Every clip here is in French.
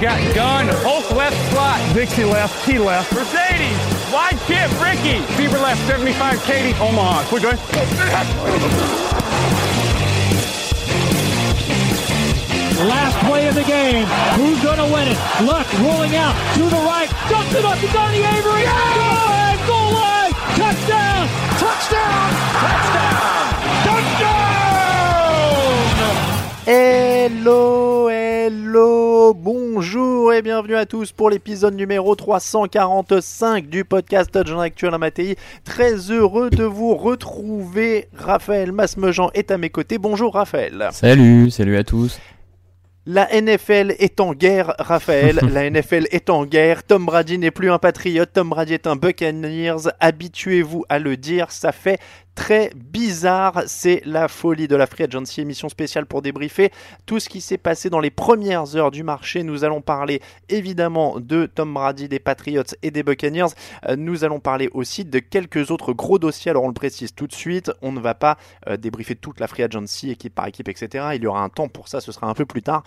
Got gun, Hulk left slot, Dixie left, T left, Mercedes, wide chip, Ricky, Bieber left, 75, Katie, Omaha. We're good. Last play of the game. Who's going to win it? Luck rolling out to the right. Dumps it up to Donnie Avery. Goal line, goal line. Touchdown. Touchdown. Touchdown. Hello, hello, bonjour et bienvenue à tous pour l'épisode numéro 345 du podcast Touchdown Actuel à Matéi. Très heureux de vous retrouver. Raphaël Masmejean est à mes côtés. Bonjour Raphaël. Salut, salut à tous. La NFL est en guerre, Raphaël. La NFL est en guerre. Tom Brady n'est plus un patriote. Tom Brady est un Buccaneers. Habituez-vous à le dire. Ça fait très bizarre. C'est la folie de la Free Agency, émission spéciale pour débriefer tout ce qui s'est passé dans les premières heures du marché. Nous allons parler évidemment de Tom Brady, des Patriots et des Buccaneers. Euh, Nous allons parler aussi de quelques autres gros dossiers. Alors on le précise tout de suite, on ne va pas euh, débriefer toute la Free Agency, équipe par équipe, etc. Il y aura un temps pour ça, ce sera un peu plus tard.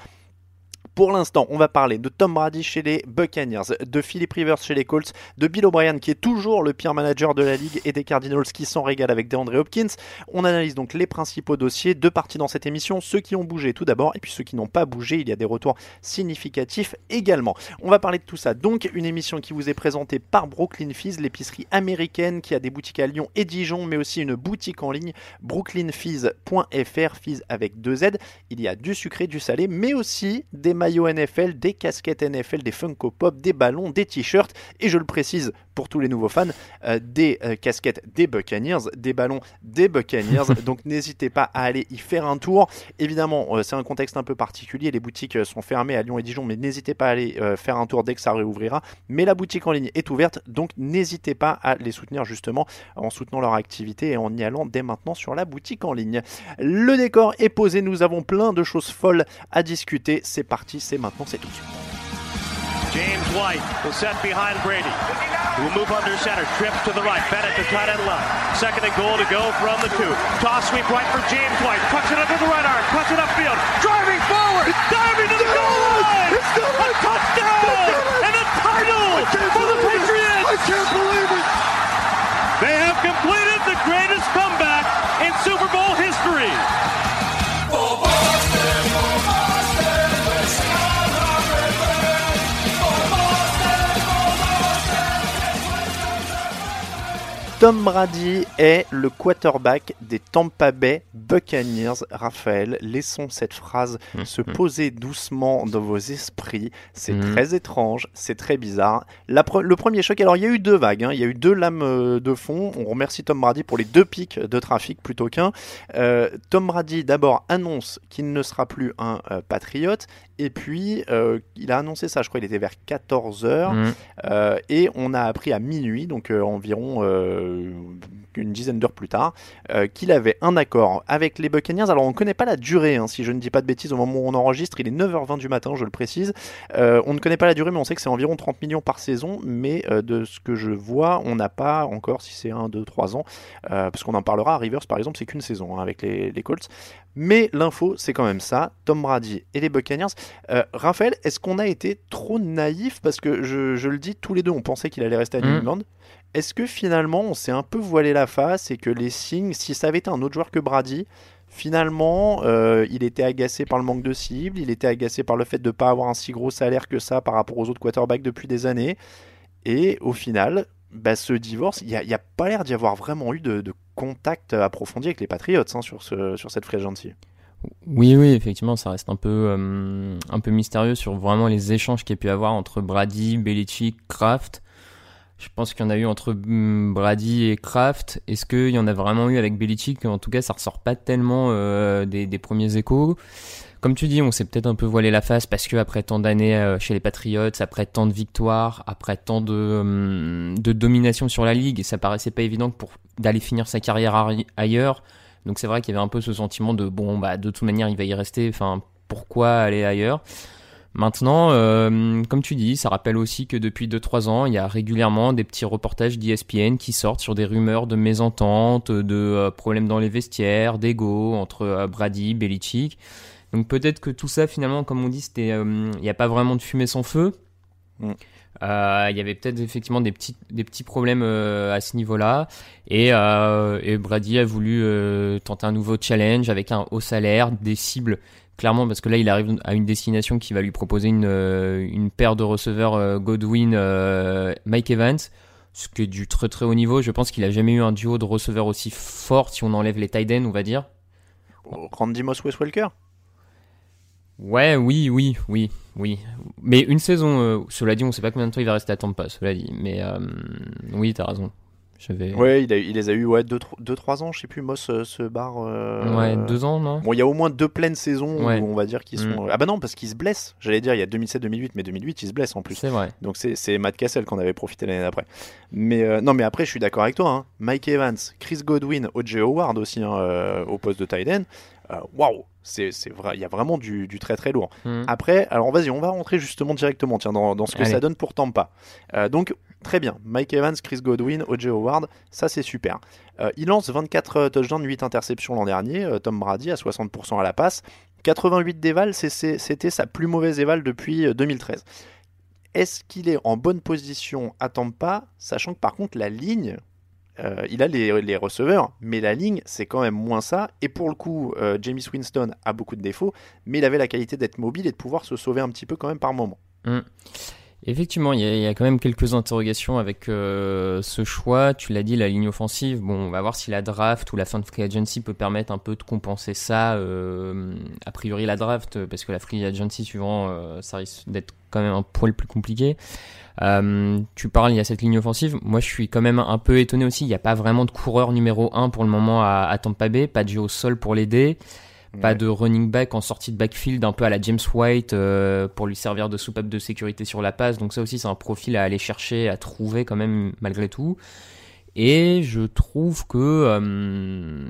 Pour l'instant, on va parler de Tom Brady chez les Buccaneers, de Philip Rivers chez les Colts, de Bill O'Brien qui est toujours le pire manager de la ligue et des Cardinals qui s'en régalent avec DeAndre Hopkins. On analyse donc les principaux dossiers, deux parties dans cette émission, ceux qui ont bougé tout d'abord et puis ceux qui n'ont pas bougé, il y a des retours significatifs également. On va parler de tout ça. Donc une émission qui vous est présentée par Brooklyn Fizz, l'épicerie américaine qui a des boutiques à Lyon et Dijon, mais aussi une boutique en ligne brooklynfizz.fr, Fizz avec deux Z. Il y a du sucré, du salé, mais aussi des maillots NFL, des casquettes NFL, des Funko Pop, des ballons, des t-shirts et je le précise pour tous les nouveaux fans, euh, des euh, casquettes des Buccaneers, des ballons des Buccaneers. Donc n'hésitez pas à aller y faire un tour. Évidemment, euh, c'est un contexte un peu particulier. Les boutiques sont fermées à Lyon et Dijon, mais n'hésitez pas à aller faire un tour dès que ça réouvrira. Mais la boutique en ligne est ouverte, donc n'hésitez pas à les soutenir justement en soutenant leur activité et en y allant dès maintenant sur la boutique en ligne. Le décor est posé, nous avons plein de choses folles à discuter. C'est parti, c'est maintenant, c'est tout de suite. James White will set behind Brady. He will move under center. Trips to the right. Bennett to tight end left. Second and goal to go from the two. Toss sweep right for James White. Cuts it with the right arm. Cuts it upfield. Driving forward. Diving to the goal line. A touchdown. And a title for the Patriots. I can't believe it. They have completed the greatest comeback in Super Bowl history. Tom Brady est le quarterback des Tampa Bay Buccaneers. Raphaël, laissons cette phrase se poser doucement dans vos esprits. C'est Mhm. très étrange, c'est très bizarre. La pre- le premier choc, alors il y a eu deux vagues, hein. il y a eu deux lames euh, de fond. On remercie Tom Brady pour les deux pics de trafic plutôt qu'un. Euh, Tom Brady d'abord annonce qu'il ne sera plus un euh, patriote. Et puis, euh, il a annoncé ça, je crois, il était vers 14h. Mm. Euh, et on a appris à minuit, donc euh, environ une dizaine d'heures plus tard, qu'il avait un accord avec les Buccaneers. Alors on ne connaît pas la durée, hein, si je ne dis pas de bêtises, au moment où on enregistre, il est 9h20 du matin, je le précise. On ne connaît pas la durée, mais on sait que c'est environ 30 millions par saison, mais de ce que je vois, on n'a pas encore si c'est 1, 2, 3 ans, parce qu'on en parlera à Rivers par exemple, c'est qu'une saison hein, avec les, les Colts. Mais l'info, c'est quand même ça, Tom Brady et les Buccaneers. Euh, Raphaël, est-ce qu'on a été trop naïf? Parce que je, je le dis, tous les deux, on pensait qu'il allait rester à New Mm. England. Est-ce que finalement, on s'est un peu voilé la face et que les signes, si ça avait été un autre joueur que Brady, finalement, euh, il était agacé par le manque de cible, il était agacé par le fait de ne pas avoir un si gros salaire que ça par rapport aux autres quarterbacks depuis des années? Et au final, bah, ce divorce, il n'y a, pas l'air d'y avoir vraiment eu de, de contact approfondi avec les Patriots hein, sur, ce, sur cette free agency. Oui, oui, effectivement, ça reste un peu, euh, un peu mystérieux sur vraiment les échanges qu'il y a pu avoir entre Brady, Belichick, Kraft. Je pense qu'il y en a eu entre hum, Brady et Kraft. Est-ce qu'il y en a vraiment eu avec Belichick? En tout cas, ça ressort pas tellement euh, des premiers échos. Comme tu dis, on s'est peut-être un peu voilé la face parce que après tant d'années euh, chez les Patriots, après tant de victoires, après tant de, hum, domination sur la ligue, ça paraissait pas évident d'aller finir sa carrière arri- ailleurs. Donc c'est vrai qu'il y avait un peu ce sentiment de bon bah de toute manière il va y rester. Enfin pourquoi aller ailleurs? Maintenant, euh, comme tu dis, ça rappelle aussi que depuis 2-3 ans, il y a régulièrement des petits reportages d'ESPN qui sortent sur des rumeurs de mésententes, de euh, problèmes dans les vestiaires, d'ego entre Brady, Belichick. Donc peut-être que tout ça, finalement, comme on dit, c'était, euh, il n'y a pas vraiment de fumée sans feu. Mm. Euh, il y avait peut-être effectivement des petits, des petits problèmes euh, à ce niveau-là. Et, euh, et Brady a voulu tenter un nouveau challenge avec un haut salaire, des cibles clairement parce que là il arrive à une destination qui va lui proposer une, une paire de receveurs Godwin Mike Evans ce qui est du très très haut niveau je pense qu'il a jamais eu un duo de receveurs aussi fort si on enlève les tight on va dire Randy Moss, Wes ouais oui oui oui oui mais une saison euh, cela dit on sait pas combien de temps il va rester à Tampa cela dit mais euh, oui t'as raison j'avais Ouais, il, a- il les a eu 2-3 ans, je sais plus, Moss euh, se barre. euh, ouais deux ans non Bon, il y a au moins deux pleines saisons Ouais. où on va dire qu'ils sont. Mm. Ah bah non, parce qu'ils se blessent. J'allais dire, il y a 2007-2008, mais 2008, ils se blessent en plus. c'est vrai Donc c'est c'est Matt Cassel qu'on avait profité l'année d'après. Mais euh, non, mais après, je suis d'accord avec toi. hein. Mike Evans, Chris Godwin, O.J. Howard aussi hein, euh, au poste de tight end. Euh, Waouh, c'est c'est vrai. Il y a vraiment du, du très très lourd. Hmm. Après, alors vas-y, on va rentrer justement directement tiens, dans, dans ce que Allez. ça donne pour Tampa. Euh, donc, très bien. Mike Evans, Chris Godwin, O.J. Howard, ça c'est super. Euh, il lance 24 touchdowns, 8 interceptions l'an dernier. Tom Brady à 60% à la passe. 88 d'éval, c'était sa plus mauvaise éval depuis euh, 2013. Est-ce qu'il est en bonne position à Tampa, sachant que par contre la ligne, euh, il a les, receveurs, mais la ligne c'est quand même moins ça. Et pour le coup, euh, James Winston a beaucoup de défauts, mais il avait la qualité d'être mobile et de pouvoir se sauver un petit peu quand même par moment. Effectivement, il y, a, y a quand même quelques interrogations avec euh, ce choix. Tu l'as dit, la ligne offensive. Bon, on va voir si la draft ou la fin de free agency peut permettre un peu de compenser ça. euh, a priori, la draft, parce que la free agency suivant, euh, ça risque d'être quand même un poil plus compliqué. Euh, tu parles, il y a cette ligne offensive. Moi, je suis quand même un peu étonné aussi. Il n'y a pas vraiment de coureur numéro 1 pour le moment à, à Tampa Bay. Pas de jeu au sol pour l'aider. Pas de running back en sortie de backfield, un peu à la James White euh, pour lui servir de soupape de sécurité sur la passe. Donc ça aussi, c'est un profil à aller chercher, à trouver quand même malgré tout. Et je trouve que, euh,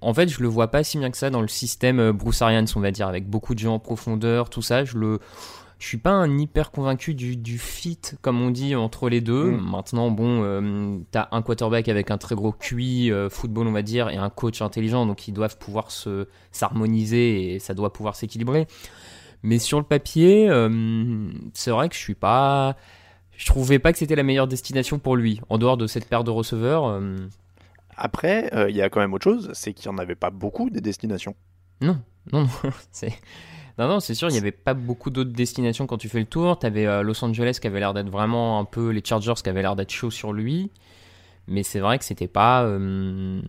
en fait, je le vois pas si bien que ça dans le système euh, Bruce Arians, on va dire, avec beaucoup de gens en profondeur, tout ça. Je le, je suis pas un hyper convaincu du, du fit, comme on dit, entre les deux. Mm. Maintenant, bon, euh, t'as un quarterback avec un très gros QI euh, football, on va dire, et un coach intelligent, donc ils doivent pouvoir se s'harmoniser et ça doit pouvoir s'équilibrer. Mais sur le papier, euh, c'est vrai que je suis pas, je trouvais pas que c'était la meilleure destination pour lui, en dehors de cette paire de receveurs. Après, il y a quand même autre chose, c'est qu'il n'y en avait pas beaucoup des destinations. Non, non, non, c'est. Non, non, c'est sûr, il n'y avait pas beaucoup d'autres destinations quand tu fais le tour. Tu avais Los Angeles qui avait l'air d'être vraiment un peu. Les Chargers qui avaient l'air d'être chaud sur lui. Mais c'est vrai que c'était pas. euh,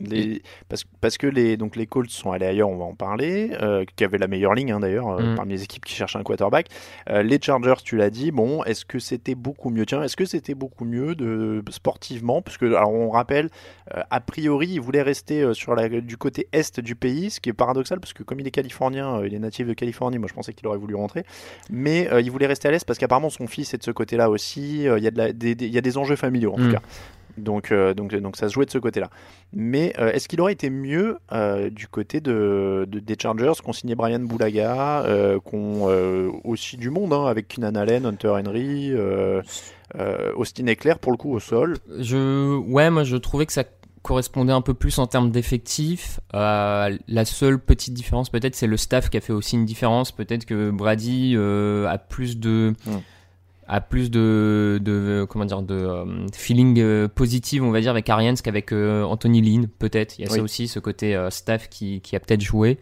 Les, parce, parce, que les, donc les Colts sont allés ailleurs, on va en parler, euh, qui avaient la meilleure ligne hein, d'ailleurs, euh, mm. parmi les équipes qui cherchent un quarterback. Euh, les Chargers, tu l'as dit, bon, est-ce que c'était beaucoup mieux? Tiens, est-ce que c'était beaucoup mieux de, sportivement? Parce que, alors on rappelle, a priori, il voulait rester sur la, du côté est du pays, ce qui est paradoxal, parce que comme il est californien, il est natif de Californie, moi je pensais qu'il aurait voulu rentrer, mais il voulait rester à l'est parce qu'apparemment son fils est de ce côté-là aussi, il y, a de des, il y a des enjeux familiaux en tout mm. cas. Donc, euh, donc, donc ça se jouait de ce côté-là. Mais euh, est-ce qu'il aurait été mieux euh, du côté de, des Chargers qu'on signait Brian Boulaga, qu'on aussi du monde hein, avec Keenan Allen, Hunter Henry, Austin Eclair pour le coup au sol? Je, Ouais, moi je trouvais que ça correspondait un peu plus en termes d'effectifs. la seule petite différence peut-être c'est le staff qui a fait aussi une différence. Peut-être que Brady a plus de... Hmm a plus de, de comment dire de euh, feeling euh, positif on va dire avec Arians qu'avec euh, Anthony Lynn peut-être. Il y a ça aussi ce côté staff qui, qui a peut-être joué.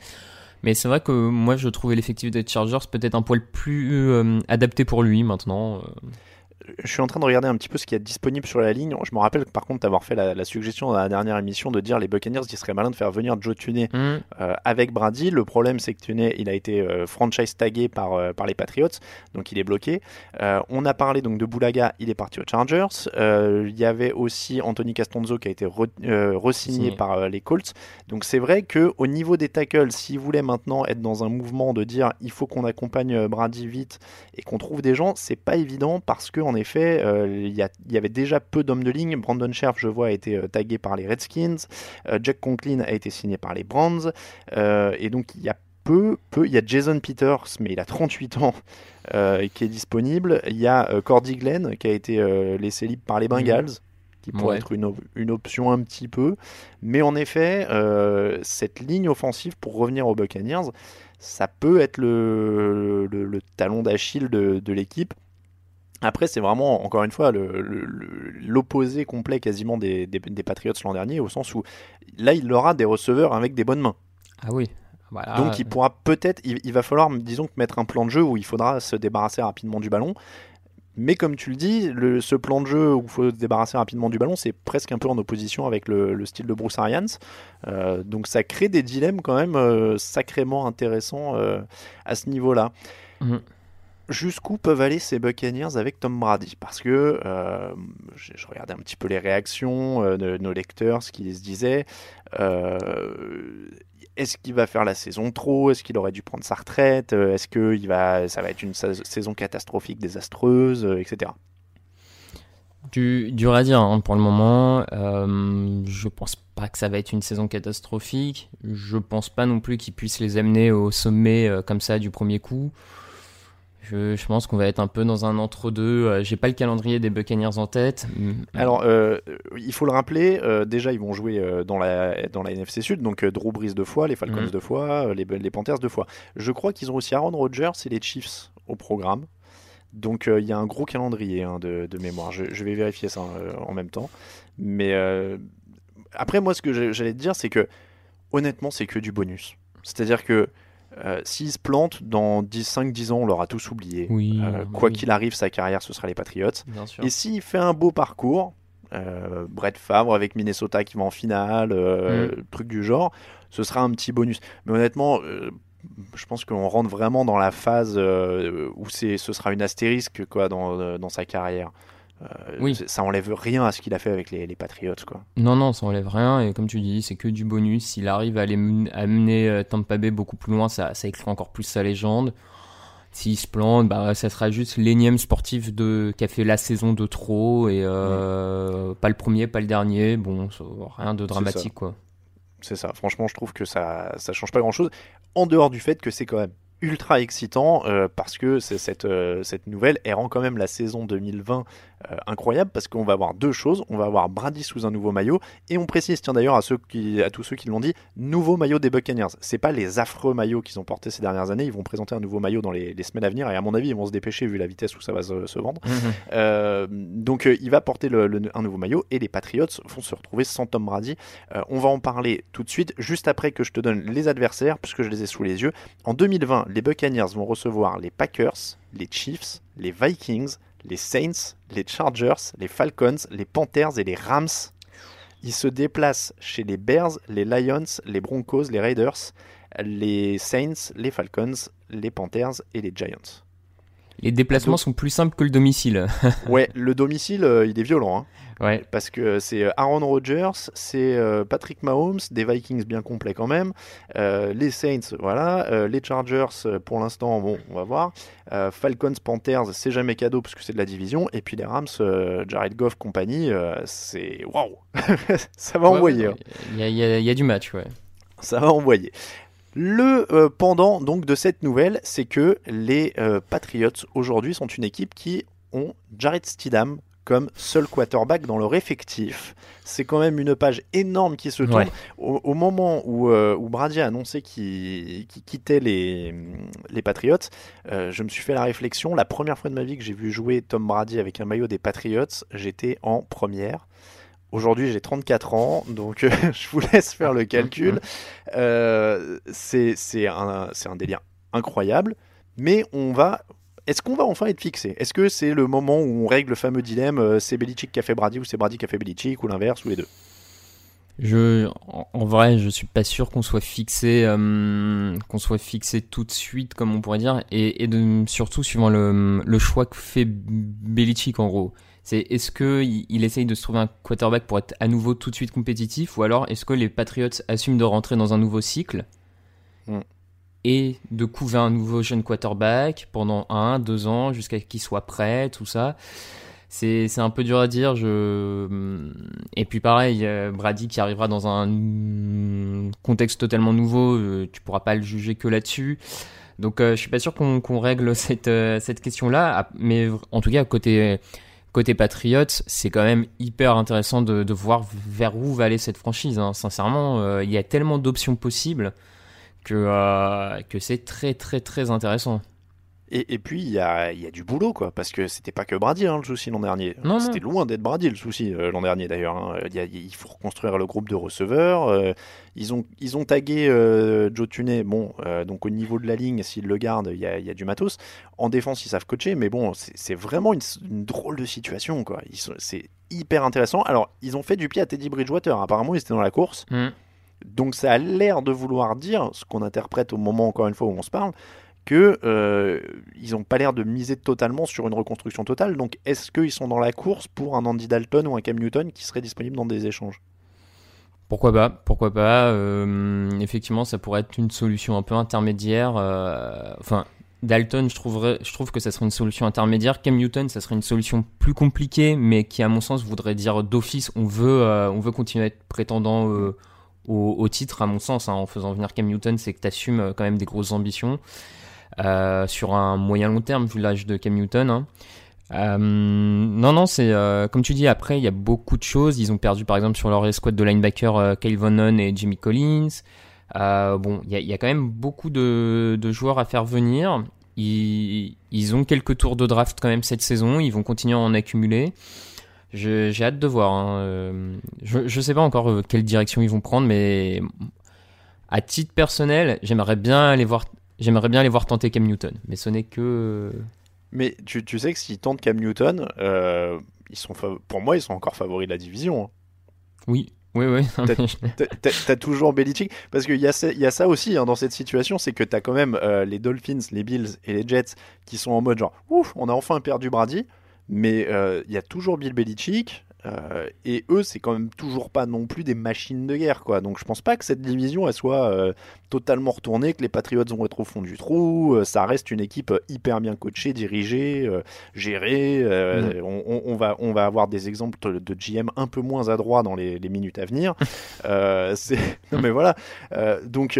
Mais c'est vrai que moi je trouvais l'effectif des Chargers peut-être un poil plus adapté pour lui maintenant je suis en train de regarder un petit peu ce qu'il y a disponible sur la ligne. Je me rappelle par contre d'avoir fait la, suggestion dans la dernière émission de dire les Buccaneers, il serait malin de faire venir Joe Tunney mm. euh, avec Brady. Le problème, c'est que Tunney, il a été euh, franchise tagué par, euh, par les Patriots, donc il est bloqué. on a parlé donc de Boulaga, il est parti aux Chargers. il y avait aussi Anthony Castonzo qui a été re-signé par les Colts. Donc c'est vrai que au niveau des tackles, s'il voulait maintenant être dans un mouvement de dire il faut qu'on accompagne Brady vite et qu'on trouve des gens, c'est pas évident parce que effet, euh, il y, avait déjà peu d'hommes de ligne. Brandon Scherf, je vois, a été euh, tagué par les Redskins. Euh, Jack Conklin a été signé par les Browns. et donc, il y a peu, peu. Il y a Jason Peters, mais il a 38 ans, qui est disponible. Il y a Cordy Glenn, qui a été laissé libre par les Bengals. Qui pourrait être une, une, option un petit peu. Mais en effet, cette ligne offensive, pour revenir aux Buccaneers, ça peut être le, le, talon d'Achille de, de l'équipe. Après, c'est vraiment, encore une fois, l'opposé complet quasiment des, des, Patriots l'an dernier, au sens où là, il aura des receveurs avec des bonnes mains. Ah oui. Donc, il pourra peut-être, il, va falloir, disons, mettre un plan de jeu où il faudra se débarrasser rapidement du ballon. Mais comme tu le dis, le, ce plan de jeu où il faut se débarrasser rapidement du ballon, c'est presque un peu en opposition avec le, style de Bruce Arians. Euh, donc ça crée des dilemmes quand même euh, sacrément intéressants euh, à ce niveau-là. Mhm jusqu'où peuvent aller ces Buccaneers avec Tom Brady? Parce que euh, je, regardais un petit peu les réactions euh, de nos lecteurs, ce qu'ils se disaient. Euh, est-ce qu'il va faire la saison trop? Est-ce qu'il aurait dû prendre sa retraite? Est-ce que il va, ça va être une saison catastrophique, désastreuse, etc. Du, dur dire hein, pour le moment. je pense pas que ça va être une saison catastrophique. Je pense pas non plus qu'il puisse les amener au sommet comme ça du premier coup. Je, pense qu'on va être un peu dans un entre-deux. Euh, j'ai pas le calendrier des Buccaneers en tête. Alors, euh, il faut le rappeler, euh, déjà, ils vont jouer dans, la, dans la NFC Sud, donc Drew Brees deux fois, les Falcons mhm. deux fois, les, les Panthers deux fois. Je crois qu'ils ont aussi Aaron Rodgers et les Chiefs au programme. Donc, il y a un gros calendrier hein, de, mémoire. Je, vais vérifier ça en même temps. Mais après, moi, ce que j'allais te dire, c'est que honnêtement, c'est que du bonus. C'est-à-dire que euh, s'il se plante, dans 5-10 ans, on l'aura tous oublié. Euh, quoi qu'il arrive, sa carrière, ce sera les Patriots. Et s'il fait un beau parcours, euh, Brett Favre avec Minnesota qui va en finale, mm. truc du genre, ce sera un petit bonus. Mais honnêtement, je pense qu'on rentre vraiment dans la phase où ce sera une astérisque quoi, dans, dans sa carrière. Euh, oui. Ça enlève rien à ce qu'il a fait avec les, les, Patriots. Quoi. Non, non, ça enlève rien. Et comme tu dis, c'est que du bonus. S'il arrive à, les, mener euh, Tampa Bay beaucoup plus loin, ça, ça écrit encore plus sa légende. S'il se plante, bah, ça sera juste l'énième sportif de, qui a fait la saison de trop. Et euh, pas le premier, pas le dernier. Bon, rien de dramatique. quoi. C'est ça. Franchement, je trouve que ça, ça change pas grand chose. En dehors du fait que c'est quand même ultra excitant parce que cette, cette nouvelle elle rend quand même la saison 2020 euh, incroyable parce qu'on va avoir deux choses. On va avoir Brady sous un nouveau maillot et on précise, tiens d'ailleurs à, ceux qui, à tous ceux qui l'ont dit, nouveau maillot des Buccaneers. C'est pas les affreux maillots qu'ils ont portés ces dernières années. Ils vont présenter un nouveau maillot dans les, semaines à venir et à mon avis ils vont se dépêcher vu la vitesse où ça va se, vendre. Mhm. Euh, donc euh, il va porter le, un nouveau maillot et les Patriots vont se retrouver sans Tom Brady. on va en parler tout de suite, juste après que je te donne les adversaires puisque je les ai sous les yeux. En 2020, les Buccaneers vont recevoir les Packers, les Chiefs, les Vikings, les Saints, les Chargers, les Falcons, les Panthers et les Rams. Ils se déplacent chez les Bears, les Lions, les Broncos, les Raiders, les Saints, les Falcons, les Panthers et les Giants. Les déplacements sont plus simples que le domicile. ouais, le domicile, euh, il est violent. Hein. Ouais. Parce que c'est euh, Aaron Rodgers, c'est euh, Patrick Mahomes, des Vikings bien complets quand même, les Saints, voilà, les Chargers, pour l'instant, bon, on va voir, Falcons, Panthers, c'est jamais cadeau parce que c'est de la division, et puis les Rams, Jared Goff, compagnie, c'est waouh, ça va envoyer. Hein. Il y, y, a du match, ouais. Ça va envoyer. Le euh, pendant donc de cette nouvelle, c'est que les euh, Patriots aujourd'hui sont une équipe qui ont Jared Stidham comme seul quarterback dans leur effectif. C'est quand même une page énorme qui se tourne. Au, moment où, euh, où, Brady a annoncé qu'il quittait les, les Patriots, je me suis fait la réflexion. La première fois de ma vie que j'ai vu jouer Tom Brady avec un maillot des Patriots, j'étais en première. Aujourd'hui, j'ai 34 ans, donc euh, je vous laisse faire le calcul. Euh, c'est un, un, délire incroyable, mais on va. Est-ce qu'on va enfin être fixé? Est-ce que c'est le moment où on règle le fameux dilemme euh, c'est Belichick qui a fait Brady ou c'est Brady qui a fait Belichick ou l'inverse ou les deux? Je, en, vrai, je suis pas sûr qu'on soit fixé, qu'on soit fixé tout de suite, comme on pourrait dire, et, et de, surtout suivant le, le choix que fait Belichick en gros. C'est est-ce que il, essaye de se trouver un quarterback pour être à nouveau tout de suite compétitif, ou alors est-ce que les Patriots assument de rentrer dans un nouveau cycle mm. et de couver un nouveau jeune quarterback pendant un, deux ans jusqu'à qu'il soit prêt, tout ça? C'est, un peu dur à dire. Je... Et puis pareil, Brady qui arrivera dans un contexte totalement nouveau, euh, tu pourras pas le juger que là-dessus. Donc euh, je suis pas sûr qu'on, règle cette, euh, cette question-là, mais en tout cas côté côté Patriots, c'est quand même hyper intéressant de, voir vers où va aller cette franchise. Hein. Sincèrement, euh, il y a tellement d'options possibles que, euh, que c'est très très très intéressant. Et, puis, il y a, du boulot, quoi, parce que c'était pas que Brady hein, le souci l'an dernier. C'était loin d'être Brady le souci euh, l'an dernier, d'ailleurs. Hein. Il, faut reconstruire le groupe de receveurs. Euh, ils, ont, ils ont tagué euh, Joe Tunney. Bon, donc au niveau de la ligne, s'ils le gardent, il y a, du matos. En défense, ils savent coacher, mais bon, c'est vraiment une, drôle de situation, quoi. C'est hyper intéressant. Alors, ils ont fait du pied à Teddy Bridgewater. Apparemment, ils étaient dans la course. Mm. Donc, ça a l'air de vouloir dire, ce qu'on interprète au moment, encore une fois, où on se parle, que euh, ils n'ont pas l'air de miser totalement sur une reconstruction totale. Donc est-ce qu'ils sont dans la course pour un Andy Dalton ou un Cam Newton qui serait disponible dans des échanges? Pourquoi pas, pourquoi pas. Euh, effectivement, ça pourrait être une solution un peu intermédiaire. Euh, enfin, Dalton, je, trouverais, je trouve que ça serait une solution intermédiaire. Cam Newton, ça serait une solution plus compliquée, mais qui, à mon sens, voudrait dire d'office, on veut, on veut continuer à être prétendant au, titre, à mon sens. Hein, en faisant venir Cam Newton, c'est que tu assumes quand même des grosses ambitions. Euh, sur un moyen long terme vu l'âge de Cam Newton. Hein. Euh, non, non, c'est euh, comme tu dis. Après, il y a beaucoup de choses. Ils ont perdu, par exemple, sur leur escouade de linebacker Kyle Von et Jimmy Collins. bon, il y, a, quand même beaucoup de, joueurs à faire venir. Ils, ont quelques tours de draft quand même cette saison. Ils vont continuer à en accumuler. J'ai hâte de voir. Hein. Je ne sais pas encore quelle direction ils vont prendre, mais à titre personnel, j'aimerais bien aller voir J'aimerais bien les voir tenter Cam Newton, mais ce n'est que. Mais tu, tu, sais que s'ils tentent Cam Newton, euh, ils sont pour moi, ils sont encore favoris de la division. Hein. Oui, oui, oui. T'as toujours Belichick. Parce qu'il y, a, y a ça aussi hein, dans cette situation, c'est que t'as quand même euh, les Dolphins, les Bills et les Jets qui sont en mode genre, ouf, on a enfin perdu Brady. Mais euh, il y a toujours Bill Belichick, euh, et eux, c'est quand même toujours pas non plus des machines de guerre, quoi. Donc je pense pas que cette division elle soit euh, totalement retournée, que les Patriots vont être au fond du trou. Euh, ça reste une équipe hyper bien coachée, dirigée, gérée. Mm. On, va, on va avoir des exemples de GM un peu moins adroits dans les, minutes à venir. Non mais voilà. donc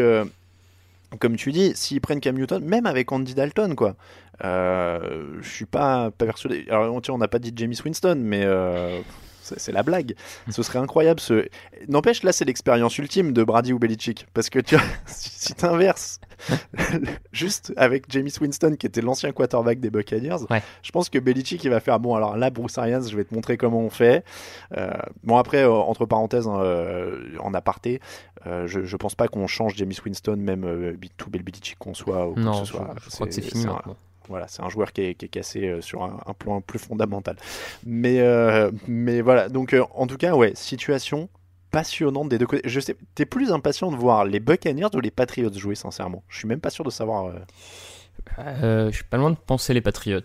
comme tu dis, s'ils prennent Cam Newton, même avec Andy Dalton, quoi. je suis pas, pas persuadé. Alors, on n'a pas dit James Winston, mais c'est la blague. Ce serait incroyable. Ce... N'empêche, là, c'est l'expérience ultime de Brady ou Belichick. Parce que tu si tu inverses juste avec James Winston, qui était l'ancien quarterback des Buccaneers, je pense que Belichick, il va faire bon, alors là, Bruce Arians, je vais te montrer comment on fait. Euh, bon, après, euh, entre parenthèses, euh, en aparté, je, je pense pas qu'on change James Winston, même tout Belichick qu'on soit. Ou non, ce soit. Je, crois que c'est fini voilà, c'est un joueur qui est, cassé euh, sur un, plan plus fondamental. Mais, euh, mais voilà, donc euh, en tout cas, ouais, situation passionnante des deux côtés. Je sais, t'es plus impatient de voir les Buccaneers ou les Patriots jouer, sincèrement? Je suis même pas sûr de savoir. Euh, je suis pas loin de penser les Patriots.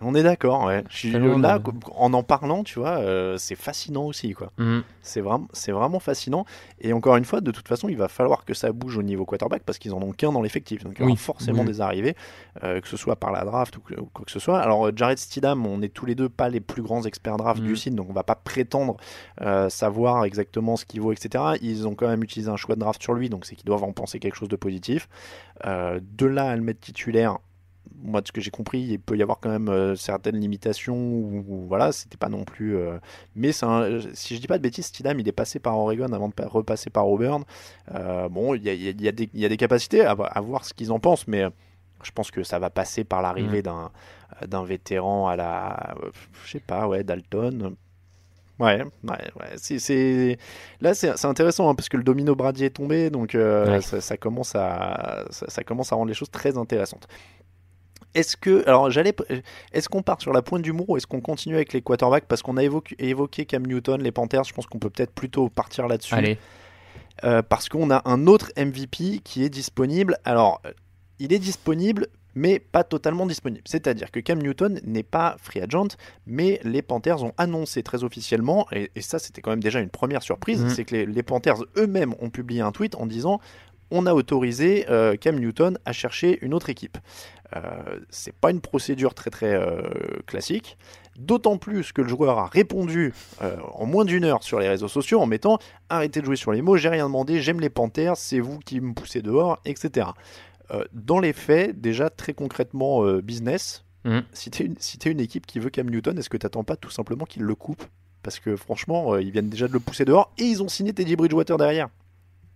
On est d'accord, ouais. Je suis là, de- en en parlant, tu vois, euh, c'est fascinant aussi, quoi. Mhm. C'est vraiment, c'est vraiment fascinant. Et encore une fois, de toute façon, il va falloir que ça bouge au niveau quarterback parce qu'ils en ont qu'un dans l'effectif. Donc il y aura Oui. forcément Oui. des arrivées, euh, que ce soit par la draft ou, que- ou quoi que ce soit. Alors euh, Jared Stidham, on est tous les deux pas les plus grands experts draft Mhm. du site, donc on va pas prétendre euh, savoir exactement ce qu'il vaut, etc. Ils ont quand même utilisé un choix de draft sur lui, donc c'est qu'ils doivent en penser quelque chose de positif. De là à le mettre titulaire. Moi, de ce que j'ai compris, il peut y avoir quand même euh, certaines limitations. Ou, ou voilà, c'était pas non plus. euh, mais un- si je dis pas de bêtises, Stidham, il est passé par Oregon avant de pa- repasser par Auburn. Bon, il y a, il y a- il y a des- il y a des capacités à, à voir ce qu'ils en pensent, mais je pense que ça va passer par l'arrivée d'un d'un vétéran à la. Je sais pas, ouais, Dalton. Ouais, ouais, ouais. C'est, Là, c'est, c'est intéressant hein, parce que le domino Brady est tombé, donc euh, Ouais. ça, ça commence à, ça, ça commence à rendre les choses très intéressantes. Est-ce que, alors j'allais, est-ce qu'on part sur la pointe d'humour ou est-ce qu'on continue avec les quarterbacks? Parce qu'on a évoqué, évoqué Cam Newton, les Panthers, je pense qu'on peut peut-être plutôt partir là-dessus. Euh, parce qu'on a un autre MVP qui est disponible. Alors, il est disponible, mais pas totalement disponible. C'est-à-dire que Cam Newton n'est pas free agent, mais les Panthers ont annoncé très officiellement, et, et ça c'était quand même déjà une première surprise, Mhm. c'est que les, les Panthers eux-mêmes ont publié un tweet en disant on a autorisé euh, Cam Newton à chercher une autre équipe. Euh, c'est pas une procédure très très euh, classique. D'autant plus que le joueur a répondu euh, en moins d'une heure sur les réseaux sociaux en mettant arrêtez de jouer sur les mots, j'ai rien demandé, j'aime les Panthers, c'est vous qui me poussez dehors, etc. Dans les faits, déjà très concrètement business, Mhm. si tu es, une, si t'es une équipe qui veut Cam Newton, est-ce que t'attends pas tout simplement qu'il le coupe? Parce que franchement, ils viennent déjà de le pousser dehors et ils ont signé Teddy Bridgewater derrière.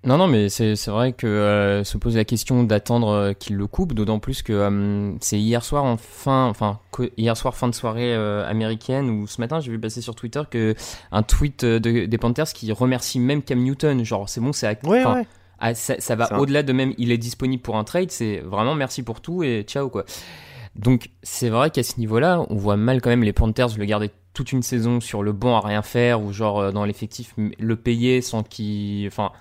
Non, non, mais c'est vrai que euh, se pose la question d'attendre euh, qu'il le coupe, d'autant plus que euh, c'est hier soir en fin, enfin hier soir fin de soirée américaine ou ce matin j'ai vu passer sur Twitter que un tweet de- des Panthers qui remercie même Cam Newton, genre c'est bon, c'est Ouais, ouais. ah, ça, ça va au-delà de même il est disponible pour un trade, c'est vraiment merci pour tout et ciao quoi. Donc c'est vrai qu'à ce niveau-là, on voit mal quand même les Panthers le garder toute une saison sur le banc à rien faire ou genre dans l'effectif le payer sans qu'il, enfin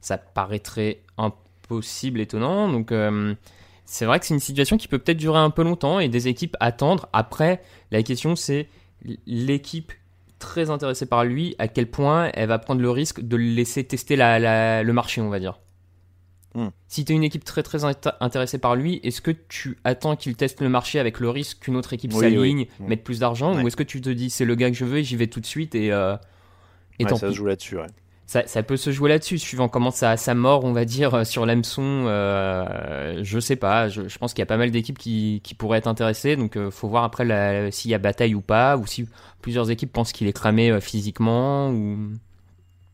ça paraîtrait impossible, étonnant. Donc euh, c'est vrai que c'est une situation qui peut peut-être durer un peu longtemps et des équipes attendre. Après, la question c'est l'équipe très intéressée par lui, à quel point elle va prendre le risque de laisser tester la- la- le marché, on va dire. Hmm. Si tu es une équipe très très int- intéressée par lui, est-ce que tu attends qu'il teste le marché avec le risque qu'une autre équipe Oui, s'aligne, oui. Hmm. mette plus d'argent, Ouais. ou est-ce que tu te dis c'est le gars que je veux et j'y vais tout de suite et, euh, et Ouais, tant ça pis se joue là-dessus. ouais. Ça, ça peut se jouer là-dessus, suivant comment ça, ça mord, on va dire, euh, sur l'hameçon. Euh, je sais pas, je, je pense qu'il y a pas mal d'équipes qui, qui pourraient être intéressées, donc euh, faut voir après s'il y a bataille ou pas, ou si plusieurs équipes pensent qu'il est cramé euh, physiquement. Ou...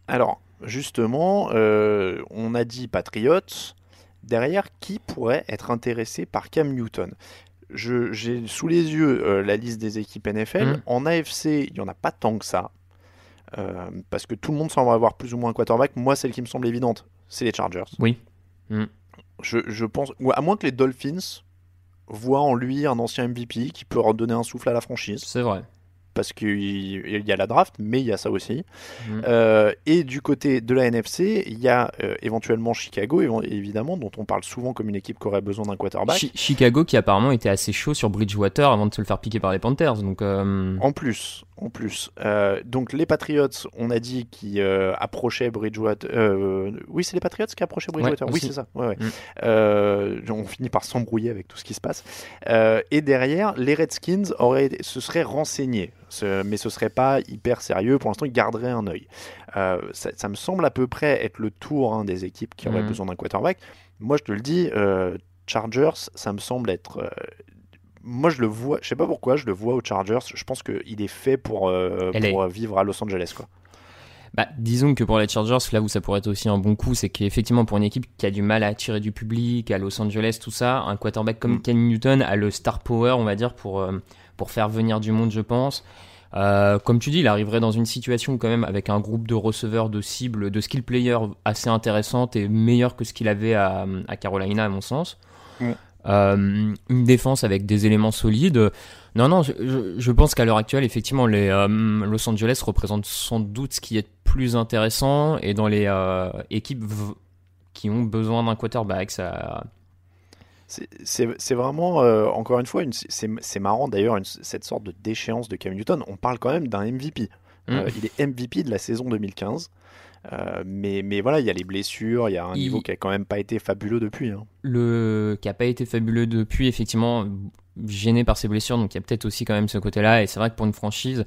Alors, justement, euh, on a dit Patriots. Derrière, qui pourrait être intéressé par Cam Newton? J'ai sous les yeux la liste des équipes NFL. Mhm. En AFC, il n'y en a pas tant que ça. Euh, parce que tout le monde semble avoir plus ou moins un quarterback. Moi, celle qui me semble évidente, c'est les Chargers. Oui. Mhm. Je, je pense, ou à moins que les Dolphins voient en lui un ancien MVP qui peut redonner un souffle à la franchise. C'est vrai. Parce qu'il il y a la draft, mais il y a ça aussi. Mhm. Euh, et du côté de la NFC, il y a euh, éventuellement Chicago, évi- évidemment, dont on parle souvent comme une équipe qui aurait besoin d'un quarterback. Chi- Chicago qui apparemment était assez chaud sur Bridgewater avant de se le faire piquer par les Panthers, donc En plus, en plus. Euh, donc les Patriots, on a dit qui euh, approchaient Bridgewater. euh, oui, c'est les Patriots qui approchaient Bridgewater? oui, c'est ça. Ouais, ouais. Mm. Euh, on finit par s'embrouiller avec tout ce qui se passe. Et derrière, les Redskins auraient, se seraient renseignés, Ce- mais ce serait pas hyper sérieux. Pour l'instant, ils garderaient un œil. Ça, ça me semble à peu près être le tour hein, des équipes qui auraient Mm. besoin d'un quarterback. Moi, je te le dis, Chargers, ça me semble être. Moi, je le vois, je sais pas pourquoi, je le vois aux Chargers. Je pense qu'il est fait pour, euh, pour euh, vivre à Los Angeles. Quoi. Bah, disons que pour les Chargers, là où ça pourrait être aussi un bon coup, c'est qu'effectivement, pour une équipe qui a du mal à attirer du public, à Los Angeles, tout ça, un quarterback comme Mm. Ken Newton a le star power, on va dire, pour, euh, pour faire venir du monde, je pense. Euh, comme tu dis, il arriverait dans une situation quand même avec un groupe de receveurs, de cibles, de skill players assez intéressante et meilleur que ce qu'il avait à, à Carolina, à mon sens. Mm. Euh, une défense avec des éléments solides. Non, non, je, pense qu'à l'heure actuelle, effectivement, les euh, Los Angeles représentent sans doute ce qui est plus intéressant et dans les euh, équipes qui ont besoin d'un quarterback, ça. C'est- vraiment, euh, encore une fois, une- c'est marrant d'ailleurs, cette sorte de déchéance de Cam Newton. On parle quand même d'un MVP. Euh, Mm. il est MVP de la saison 2015. Euh, mais, mais voilà, il y a les blessures, il y a un Il- niveau qui a quand même pas été fabuleux depuis. hein. le qui a pas été fabuleux depuis effectivement gêné par ses blessures donc il y a peut-être aussi quand même ce côté-là et c'est vrai que pour une franchise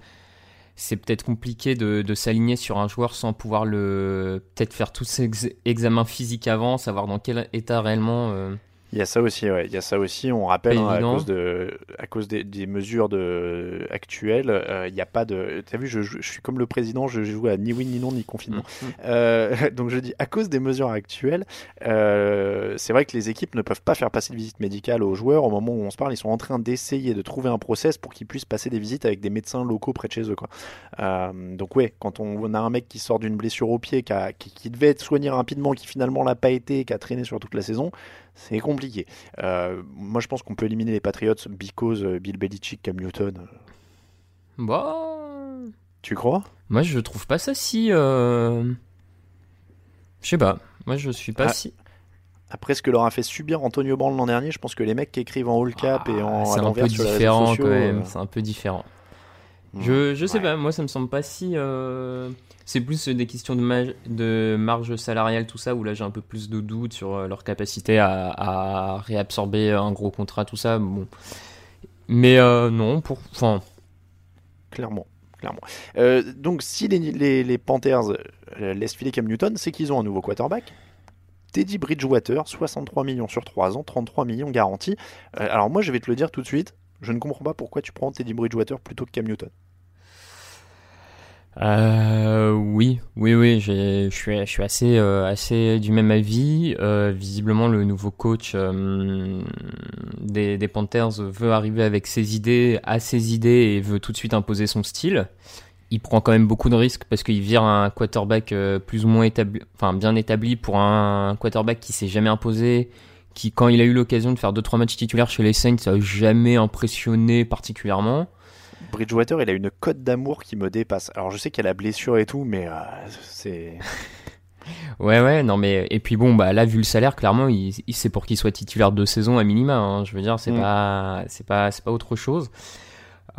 c'est peut-être compliqué de, de s'aligner sur un joueur sans pouvoir le peut-être faire tous ces ex- examens physiques avant savoir dans quel état réellement euh, Il y a ça aussi, ouais. Il y a ça aussi. On rappelle hein, à cause de, à cause des, des mesures de actuelles, euh, il n'y a pas de. T'as vu, je, suis comme le président, je joue à ni oui ni non ni confinement. Mm. Euh, donc je dis à cause des mesures actuelles, euh, c'est vrai que les équipes ne peuvent pas faire passer de visite médicale aux joueurs au moment où on se parle. Ils sont en train d'essayer de trouver un process pour qu'ils puissent passer des visites avec des médecins locaux près de chez eux. Quoi. Donc ouais, quand on, on a un mec qui sort d'une blessure au pied, qui, a- qui- qui devait être soigné rapidement, qui finalement l'a pas été, qui a traîné sur toute la saison, c'est compliqué. Euh, moi, je pense qu'on peut éliminer les Patriots because euh, Bill Belichick, Cam Newton. euh, Bah, Tu crois? moi je trouve pas ça si euh, je sais pas. Moi je suis pas Ah, si Après ce que leur a fait subir Antonio Brown l'an dernier, je pense que les mecs qui écrivent en all cap et en c'est un peu différent sociaux, quand même. euh, c'est un peu différent Je, je sais ouais. pas, moi ça me semble pas si. euh, C'est plus des questions de, ma- de marge salariale, tout ça, où là j'ai un peu plus de doutes sur euh, leur capacité à, à réabsorber un gros contrat, tout ça. Bon. Mais euh, non, pour. Enfin, Clairement. clairement. Euh, donc, si les, les, les Panthers euh, laissent filer Cam Newton, c'est qu'ils ont un nouveau quarterback. Teddy Bridgewater, 63 millions sur 3 ans, 33 millions garantis. Euh, alors, moi, je vais te le dire tout de suite. Je ne comprends pas pourquoi tu prends Teddy Bridgewater plutôt que Cam Newton. Euh, oui, oui, oui, je suis, je suis assez, euh, assez du même avis. Euh, visiblement, le nouveau coach euh, des, des Panthers veut arriver avec ses idées, à ses idées et veut tout de suite imposer son style. Il prend quand même beaucoup de risques parce qu'il vire un quarterback euh, plus ou moins établi, enfin bien établi pour un quarterback qui s'est jamais imposé, qui quand il a eu l'occasion de faire 2-3 matchs titulaires chez les Saints, ça a jamais impressionné particulièrement. Bridgewater, il a une cote d'amour qui me dépasse. Alors, je sais qu'il y a la blessure et tout, mais euh, c'est. Ouais, ouais, non, mais. Et puis bon, bah là, vu le salaire, clairement, il, il- c'est pour qu'il soit titulaire de saison à minima. hein. Je veux dire, c'est Mm. pas, c'est pas, c'est pas autre chose.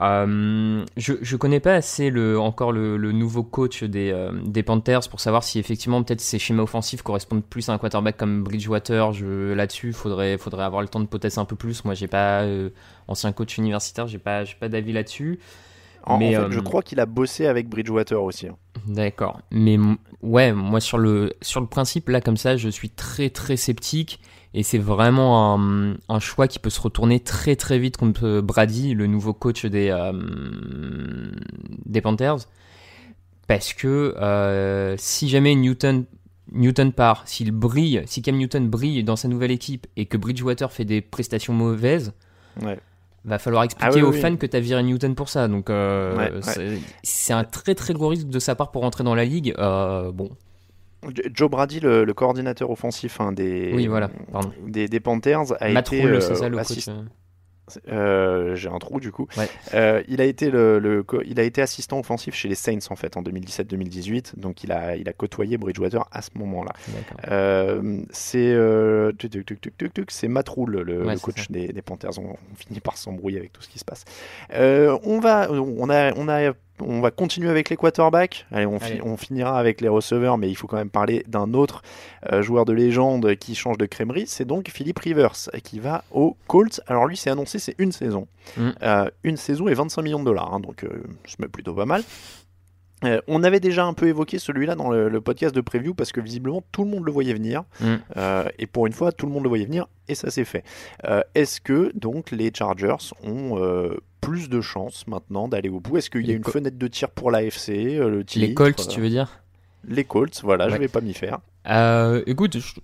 Euh, je, je connais pas assez le, encore le, le nouveau coach des, euh, des Panthers pour savoir si effectivement peut-être ces schémas offensifs correspondent plus à un quarterback comme Bridgewater. Là-dessus, faudrait, faudrait avoir le temps de potasser un peu plus. Moi, j'ai pas euh, ancien coach universitaire, j'ai pas, pas d'avis là-dessus. En, Mais, en fait, je crois qu'il a bossé avec Bridgewater aussi. hein. D'accord. Mais ouais, moi sur le sur le principe là comme ça, je suis très très sceptique et c'est vraiment un, un choix qui peut se retourner très très vite contre Brady, le nouveau coach des euh, des Panthers, parce que euh, si jamais Newton Newton part, s'il brille, si Cam Newton brille dans sa nouvelle équipe et que Bridgewater fait des prestations mauvaises, Ouais. va falloir expliquer Ah oui, aux oui. fans que t'as viré Newton pour ça. Donc euh, Ouais, c'est- un très très gros risque de sa part pour rentrer dans la ligue. Bon, Joe Brady, le, le coordinateur offensif hein, des, Oui, voilà, pardon. des, des Panthers, a Matt été euh, ça le coach. assist- euh. Euh, J'ai un trou du coup. Ouais. Euh, il a été le, le co- il a été assistant offensif chez les Saints en fait en 2017-2018, donc il a il a côtoyé Bridgewater à ce moment-là. Euh, c'est c'est Matt Rule, le, Ouais, le c'est coach des, des Panthers. On, on finit par s'embrouiller avec tout ce qui se passe. On va on a on a on va continuer avec les quarterbacks. Allez, on, fi- Allez. on finira avec les receveurs, mais il faut quand même parler d'un autre euh, joueur de légende qui change de crèmerie. C'est donc Philippe Rivers qui va aux Colts. Alors lui, c'est annoncé, c'est une saison. Mm. Euh, une saison et 25 millions de dollars, hein, donc euh, me plutôt pas mal. Euh, on avait déjà un peu évoqué celui-là dans le, le podcast de preview parce que visiblement tout le monde le voyait venir. Mm. Euh, et pour une fois, tout le monde le voyait venir et ça s'est fait. Euh, Est-ce que donc les Chargers ont plus de chances maintenant d'aller au bout Est-ce qu'il y a une fenêtre de tir pour l'AFC euh, le Les Colts, euh, tu veux dire? Les Colts, voilà, je Ouais. vais pas m'y faire. Euh, Écoute, je-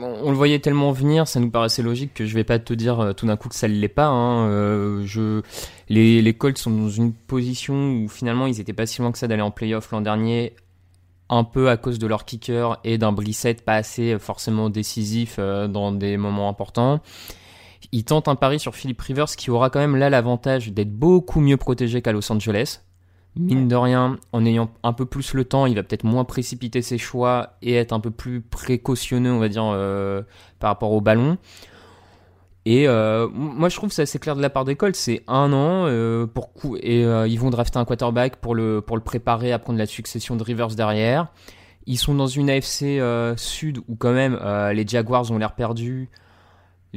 on le voyait tellement venir, ça nous paraissait logique que je vais pas te dire tout d'un coup que ça ne l'est pas. hein. Euh, je... les, les Colts sont dans une position où finalement ils étaient pas si loin que ça d'aller en playoff l'an dernier, un peu à cause de leur kicker et d'un Brissett pas assez forcément décisif dans des moments importants. Il tente un pari sur Philip Rivers qui aura quand même là l'avantage d'être beaucoup mieux protégé qu'à Los Angeles. Mine de rien, en ayant un peu plus le temps, il va peut-être moins précipiter ses choix et être un peu plus précautionneux, on va dire, euh, par rapport au ballon. Et euh, moi, je trouve ça assez clair de la part des Colts. C'est un an euh, pour et ils vont drafter un quarterback pour le pour le préparer à prendre la succession de Rivers derrière. Ils sont dans une AFC Sud où quand même les Jaguars ont l'air perdus.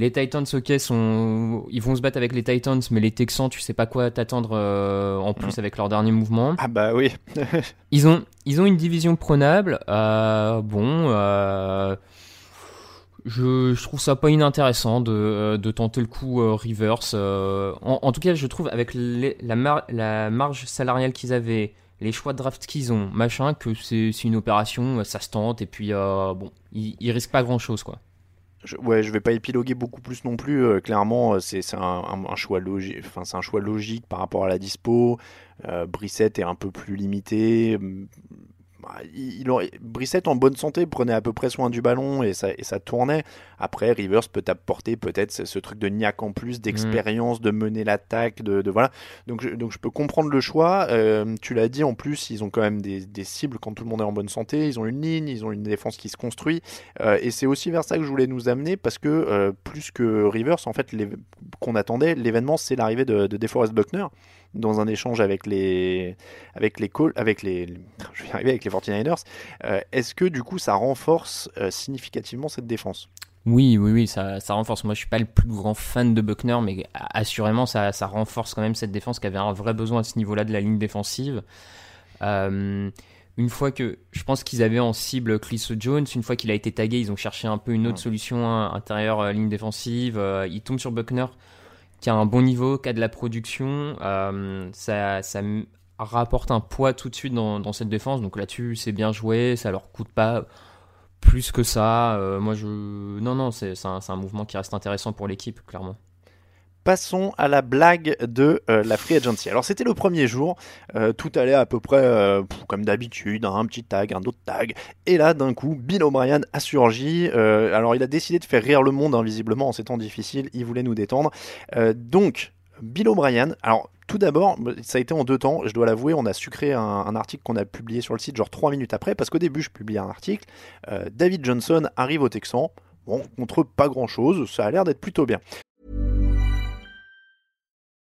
Les Titans, ok, sont... ils vont se battre avec les Titans, mais les Texans, tu sais pas quoi t'attendre euh, en plus avec leur dernier mouvement. Ah bah oui. ils, ont, ils ont une division prenable. Euh, bon, euh, je, je, trouve ça pas inintéressant de, de tenter le coup reverse. En, en, tout cas, je trouve avec la, la marge salariale qu'ils avaient, les choix de draft qu'ils ont, machin, que c'est une opération, ça se tente, et puis bon, ils, ils risquent pas grand chose quoi. Je, ouais, je vais pas épiloguer beaucoup plus non plus. Clairement, c'est un, un, choix logique. Enfin, c'est un choix logique par rapport à la dispo. Euh, Brissette est un peu plus limité. Il, Brissette en bonne santé prenait à peu près soin du ballon et ça, et ça tournait. Après, Rivers peut apporter peut-être ce, truc de niaque en plus, d'expérience, mm. de mener l'attaque, de, voilà. Donc je, donc je peux comprendre le choix. Euh, tu l'as dit en plus, ils ont quand même des, cibles quand tout le monde est en bonne santé. Ils ont une ligne, ils ont une défense qui se construit. Euh, et c'est aussi vers ça que je voulais nous amener parce que euh, plus que Rivers, en fait, qu'on attendait, l'événement, c'est l'arrivée de, de DeForest Buckner dans un échange avec les avec les avec les je vais arriver avec les 49ers. Euh, est-ce que du coup ça renforce euh, significativement cette défense? Oui, oui, oui, ça, ça, renforce. Moi, je suis pas le plus grand fan de Buckner, mais assurément, ça, ça renforce quand même cette défense qui avait un vrai besoin à ce niveau-là de la ligne défensive. Euh, une fois que je pense qu'ils avaient en cible Chris Jones, une fois qu'il a été tagué, ils ont cherché un peu une autre solution hein, intérieure ligne défensive. ils tombent sur Buckner qui a un bon niveau, qui a de la production, euh, ça, rapporte un poids tout de suite dans, cette défense. Donc là-dessus, c'est bien joué, ça leur coûte pas plus que ça. Euh, moi, je. Non, non, c'est un, mouvement qui reste intéressant pour l'équipe, clairement passons à la blague de euh, la free agency. Alors c'était le premier jour, euh, tout allait à peu près euh, comme d'habitude, hein, un petit tag, un autre tag, et là d'un coup Bill O'Brien a surgi. alors il a décidé de faire rire le monde invisiblement en ces temps difficiles, il voulait nous détendre. donc Bill O'Brien, alors tout d'abord, ça a été en deux temps, je dois l'avouer, on a sucré un, un article qu'on a publié sur le site genre trois minutes après, parce qu'au début je publiais un article, David Johnson arrive au Texan, bon, contre pas grand chose, ça a l'air d'être plutôt bien.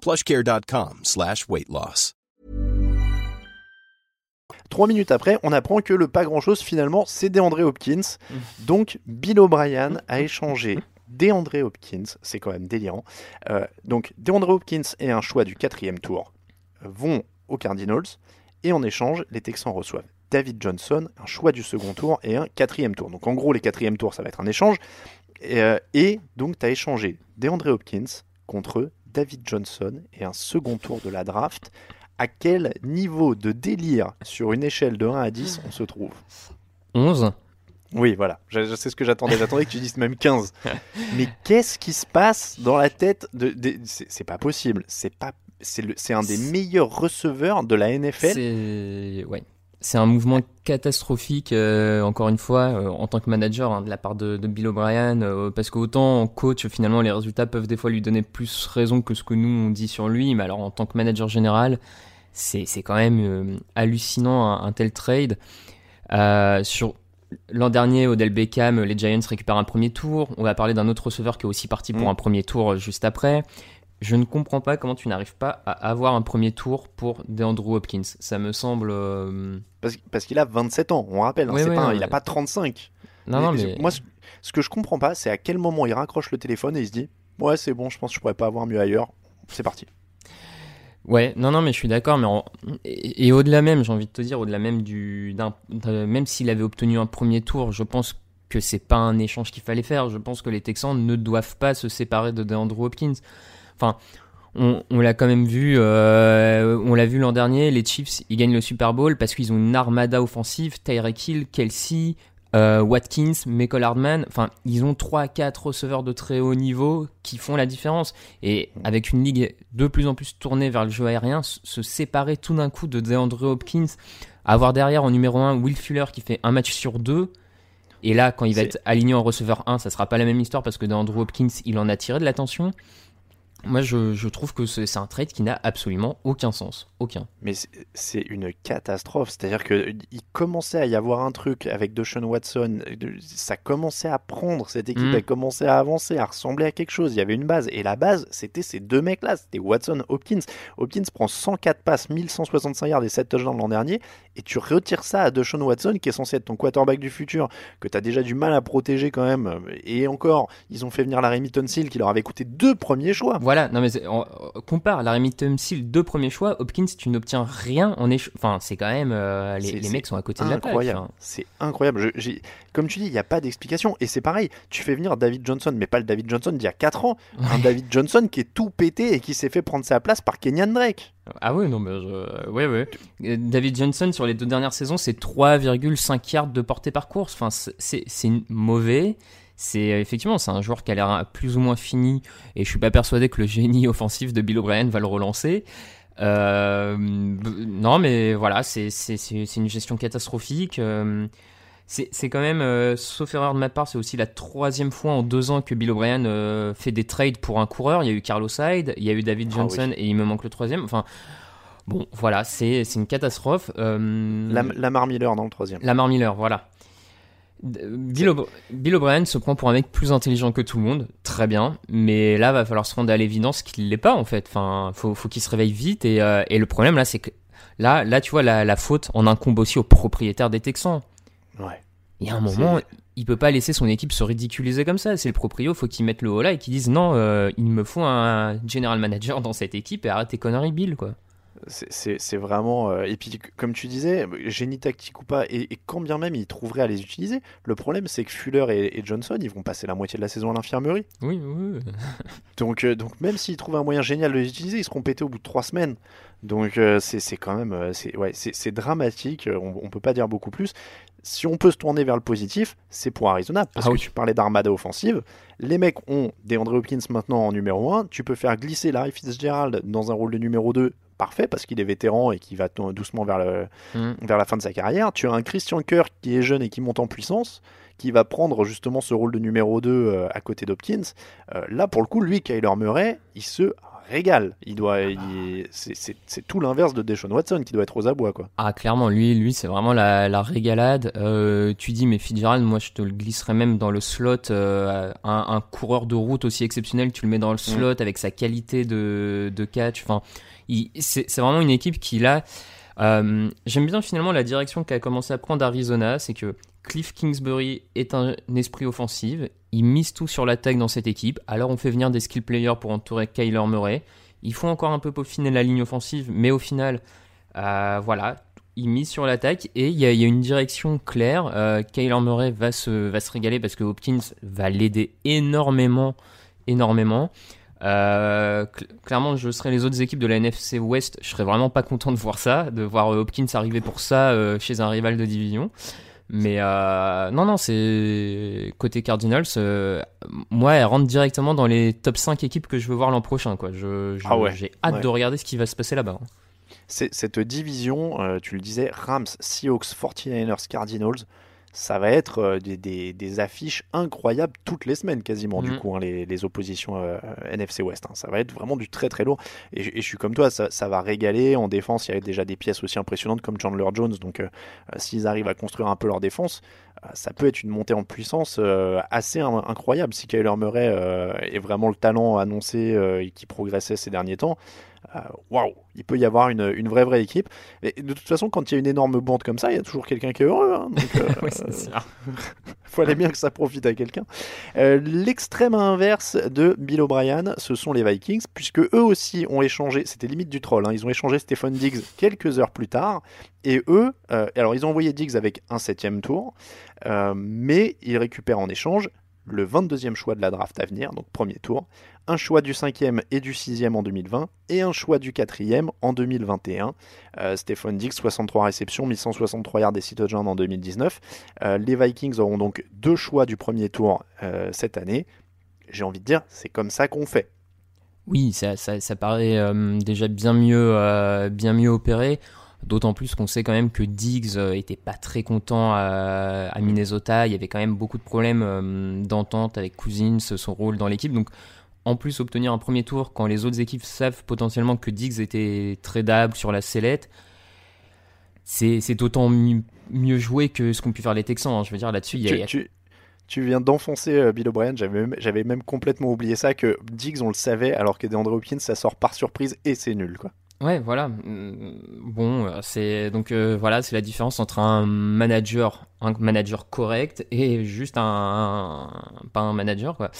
plushcare.com. Trois minutes après, on apprend que le pas grand-chose, finalement, c'est DeAndre Hopkins. Donc, Bill O'Brien a échangé DeAndre Hopkins, c'est quand même délirant. Euh, donc, DeAndre Hopkins et un choix du quatrième tour vont aux Cardinals, et en échange, les Texans reçoivent David Johnson, un choix du second tour et un quatrième tour. Donc, en gros, les quatrièmes tours, ça va être un échange. Et, euh, donc, tu as échangé DeAndre Hopkins contre David Johnson et un second tour de la draft. À quel niveau de délire sur une échelle de 1 à 10 on se trouve 11 oui, voilà, je, sais ce que j'attendais. J'attendais que tu dises même 15. Mais qu'est-ce qui se passe dans la tête de. c'est pas possible. C'est pas. C'est un des meilleurs receveurs de la NFL. C'est. Ouais c'est un mouvement catastrophique, euh, encore une fois, euh, en tant que manager hein, de la part de, Bill O'Brien, euh, parce qu'autant en coach, finalement, les résultats peuvent des fois lui donner plus raison que ce que nous on dit sur lui, mais alors en tant que manager général, c'est quand même hallucinant un, tel trade. sur l'an dernier, Odell Beckham, les Giants récupèrent un premier tour. On va parler d'un autre receveur qui est aussi parti pour mm. un premier tour juste après. je ne comprends pas comment tu n'arrives pas à avoir un premier tour pour DeAndre Hopkins. Ça me semble. euh, Parce, parce qu'il a 27 ans, on rappelle, hein, Oui, c'est oui, pas non, il a pas 35. Non, non, mais. Moi, ce, ce que je comprends pas, c'est à quel moment il raccroche le téléphone et il se dit Ouais, c'est bon, je pense que je pourrais pas avoir mieux ailleurs. C'est parti. Ouais, non, non, mais je suis d'accord. Mais et, et au-delà même, j'ai envie de te dire, au-delà même du, même s'il avait obtenu un premier tour, je pense que c'est pas un échange qu'il fallait faire. Je pense que les Texans ne doivent pas se séparer de DeAndre Hopkins. Enfin, on, on l'a quand même vu, euh, on l'a vu l'an dernier. Les Chiefs, ils gagnent le Super Bowl parce qu'ils ont une armada offensive. Tyreek Hill, Kelsey, euh, Watkins, Michael Hardman. Enfin, ils ont 3 à 4 receveurs de très haut niveau qui font la différence. Et avec une ligue de plus en plus tournée vers le jeu aérien, se séparer tout d'un coup de DeAndre Hopkins, avoir derrière en numéro 1 Will Fuller qui fait un match sur deux. Et là, quand il va être aligné en receveur 1, ça sera pas la même histoire parce que DeAndre Hopkins, il en a tiré de l'attention. Moi, je, je trouve que c'est un trade qui n'a absolument aucun sens. Aucun. Mais c'est- une catastrophe. C'est-à-dire qu'il commençait à y avoir un truc avec Deshaun Watson. Ça commençait à prendre. Cette équipe Mm. elle commençait à avancer, à ressembler à quelque chose. Il y avait une base. Et la base, c'était ces deux mecs-là. C'était Watson, Hopkins. Hopkins prend 104 passes, 1165 yards et 7 touchdowns l'an dernier. Et tu retires ça à Deshaun Watson, qui est censé être ton quarterback du futur, que tu as déjà du mal à protéger quand même. Et encore, ils ont fait venir la Remington Seal, qui leur avait coûté deux premiers choix. Voilà, non mais on- on compare la Remington Seal, deux premiers choix, Hopkins, tu n'obtiens rien en échange. Enfin, c'est quand même. euh, les, mecs sont à côté de la incroyable. enfin. C'est incroyable. Je- comme tu dis, il n'y a pas d'explication. Et c'est pareil, tu fais venir David Johnson, mais pas le David Johnson d'il y a 4 ans. Un David Johnson qui est tout pété et qui s'est fait prendre sa place par Kenyan Drake. Ah ouais, non, mais je... ouais, ouais. Euh, David Johnson, sur les deux dernières saisons, c'est 3,5 yards de portée par course. Enfin, c'est- mauvais. C'est effectivement, c'est un joueur qui a l'air plus ou moins fini, et je suis pas persuadé que le génie offensif de Bill O'Brien va le relancer. Euh, non, mais voilà, c'est une gestion catastrophique. Euh, c'est quand même, euh, sauf erreur de ma part, c'est aussi la troisième fois en deux ans que Bill O'Brien euh, fait des trades pour un coureur. Il y a eu Carlos Hyde, il y a eu David Ah Johnson, oui. et il me manque le troisième. Enfin, bon, voilà, c'est une catastrophe. Euh, Lam- Lamar Miller dans le troisième. Lamar Miller, voilà. Bill, O'Br- Bill O'Brien se prend pour un mec plus intelligent que tout le monde, très bien, mais là va falloir se rendre à l'évidence qu'il l'est pas en fait. Enfin, faut, faut qu'il se réveille vite et, euh, et le problème là, c'est que là, là tu vois la, la faute en incombe aussi au propriétaire des Texans. Ouais. Il y a un moment, il peut pas laisser son équipe se ridiculiser comme ça. C'est le proprio, faut qu'il mette le haut là et qu'il dise non, euh, il me faut un general manager dans cette équipe et arrête tes conneries, Bill quoi. C'est- vraiment. euh, et puis, comme tu disais, génie tactique ou pas, et, et quand bien même ils trouveraient à les utiliser, le problème c'est que Fuller et, et Johnson, ils vont passer la moitié de la saison à l'infirmerie. Oui, oui. Donc, euh, donc même s'ils trouvent un moyen génial de les utiliser, ils seront pétés au bout de trois semaines. Donc euh, c'est quand même c'est ouais, dramatique. On, on peut pas dire beaucoup plus. Si on peut se tourner vers le positif, c'est pour Arizona parce Ah que oui. tu parlais d'armada offensive. Les mecs ont DeAndre Hopkins maintenant en numéro 1. Tu peux faire glisser Larry Fitzgerald dans un rôle de numéro 2 parfait parce qu'il est vétéran et qui va doucement vers, le, Mm. vers la fin de sa carrière. Tu as un Christian Kirk qui est jeune et qui monte en puissance, qui va prendre justement ce rôle de numéro 2 euh, à côté d'Hopkins. Euh, là, pour le coup, lui, Kyler Murray, il se régale. Il doit, il- c'est- c'est tout l'inverse de Deshaun Watson qui doit être aux abois, quoi. Ah clairement, lui, lui c'est vraiment la, la régalade. Euh, tu dis mais Fitzgerald, moi je te le glisserais même dans le slot. euh, un, un coureur de route aussi exceptionnel, tu le mets dans le slot avec sa qualité de, de catch. Enfin, c'est vraiment une équipe qui là. euh, J'aime bien finalement la direction qu'a commencé à prendre Arizona, c'est que Cliff Kingsbury est un esprit offensif. Il mise tout sur l'attaque dans cette équipe. Alors on fait venir des skill players pour entourer Kyler Murray. Il faut encore un peu peaufiner la ligne offensive, mais au final, euh, voilà, il mise sur l'attaque et il y, a- il y a une direction claire. Euh, Kyler Murray va se, va se régaler parce que Hopkins va l'aider énormément, énormément. Euh, cl- clairement, je serais les autres équipes de la NFC West, je serais vraiment pas content de voir ça, de voir euh, Hopkins arriver pour ça euh, chez un rival de division. Mais euh, non, non, c'est côté Cardinals. moi, elle rentre directement dans les top 5 équipes que je veux voir l'an prochain. Quoi. Je, Ah ouais, j'ai hâte ouais. de regarder ce qui va se passer là-bas. hein. Cette division, tu le disais, Rams, Seahawks, 49ers, Cardinals, ça va être euh, des, des- des affiches incroyables toutes les semaines quasiment du Mhm. coup hein, les, les oppositions euh, NFC West. hein. Ça va être vraiment du très très lourd et, je- et je suis comme toi, ça, ça va régaler en défense. Il y a déjà des pièces aussi impressionnantes comme Chandler Jones, donc euh, s'ils arrivent à construire un peu leur défense, ça peut être une montée en puissance euh, assez in- incroyable si Kyler Murray est vraiment le talent annoncé et qui progressait ces derniers temps. Euh, Waouh, il peut y avoir une, une vraie vraie équipe. Et de toute façon, quand il y a une énorme bande comme ça, il y a toujours quelqu'un qui est heureux. hein. donc, euh, c'est fallait bien que ça profite à quelqu'un. Euh, L'extrême inverse de Bill O'Brien, ce sont les Vikings, puisque eux aussi ont échangé, c'était limite du troll, hein, ils ont échangé Stephen Diggs quelques heures plus tard, et eux, euh, alors ils ont envoyé Diggs avec un septième tour, euh, mais ils récupèrent en échange le 22e choix de la draft à venir, donc premier tour, un choix du 5e et du 6e en 2020, et un choix du 4e en 2021. Euh, Stephen Diggs, 63 réceptions, 1163 yards et 6 touchdowns en 2019. Euh, les Vikings auront donc deux choix du premier tour euh, cette année. J'ai envie de dire, c'est comme ça qu'on fait. Oui, ça, ça, paraît euh, déjà bien mieux opéré. D'autant plus qu'on sait quand même que Diggs euh, était pas très content à, à Minnesota. Il y avait quand même beaucoup de problèmes euh, d'entente avec Cousins, son rôle dans l'équipe. Donc, en plus, obtenir un premier tour quand les autres équipes savent potentiellement que Diggs était tradable sur la sellette, c'est d'autant mi- mieux joué que ce qu'ont pu faire les Texans. hein. Je veux dire, là-dessus, il y a- Tu, tu- tu viens d'enfoncer euh, Bill O'Brien, j'avais même, j'avais même complètement oublié ça, que Diggs on le savait, alors que DeAndre Hopkins ça sort par surprise et c'est nul. quoi. Ouais, voilà. Mm, Bon, euh, c'est donc euh, voilà, c'est la différence entre un manager, un manager correct et juste un, un- pas un manager quoi.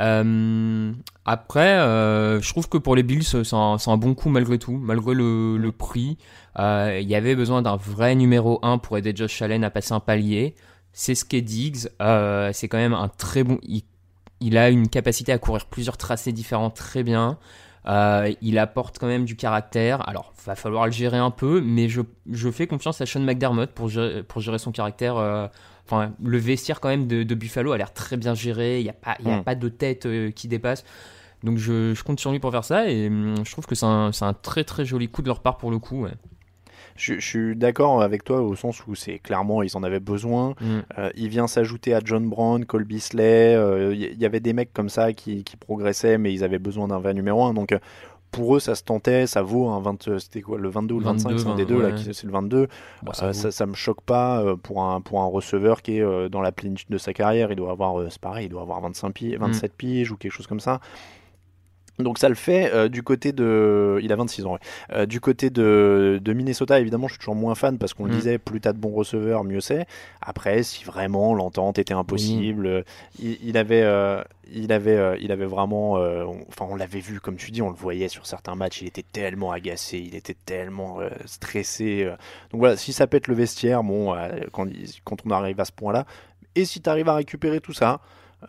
Euh, après, euh, je trouve que pour les Bills, c'est un, bon coup malgré tout, malgré le, le prix. Euh, Il y avait besoin d'un vrai numéro 1 pour aider Josh Allen à passer un palier. C'est ce qu'est Diggs. Euh, c'est quand même un très bon. Il, il a une capacité à courir plusieurs tracés différents très bien. Euh, il apporte quand même du caractère. Alors, va falloir le gérer un peu, mais je, je fais confiance à Sean McDermott pour gérer, pour gérer son caractère. euh, Enfin, le vestiaire quand même de, de Buffalo a l'air très bien géré. Il n'y a, pas, y a Mm. pas de tête euh, qui dépasse. Donc, je, je compte sur lui pour faire ça. Et hum, je trouve que c'est un, un très très joli coup de leur part pour le coup. ouais. Je, je suis d'accord avec toi au sens où c'est clairement ils en avaient besoin. Mm. Euh, il vient s'ajouter à John Brown, Cole Beasley. euh, Il y, y avait des mecs comme ça qui, qui progressaient, mais ils avaient besoin d'un vrai numéro 1. Donc euh, pour eux, ça se tentait. Ça vaut un 20. euh, C'était quoi Le 22 ou le 25 C'est un des 22, deux, ouais. c'est le 22. Bon, Euh, ça ça me choque pas euh, pour un, pour un receveur qui est euh, dans la plénitude de sa carrière. Il doit avoir, euh, c'est pareil, il doit avoir 25 pieds, Mm. 27 piges ou quelque chose comme ça. Donc ça le fait euh, du côté de... Il a 26 ans, ouais. Euh, du côté de, de Minnesota, évidemment, je suis toujours moins fan parce qu'on le Mm. disait, plus t'as de bons receveurs, mieux c'est. Après, si vraiment l'entente était impossible, euh, il, il avait, il avait, il avait vraiment, on- enfin, on l'avait vu, comme tu dis, on le voyait sur certains matchs, il était tellement agacé, il était tellement stressé. Donc voilà, si ça pète le vestiaire, bon, quand on arrive à ce point-là, et si tu arrives à récupérer tout ça,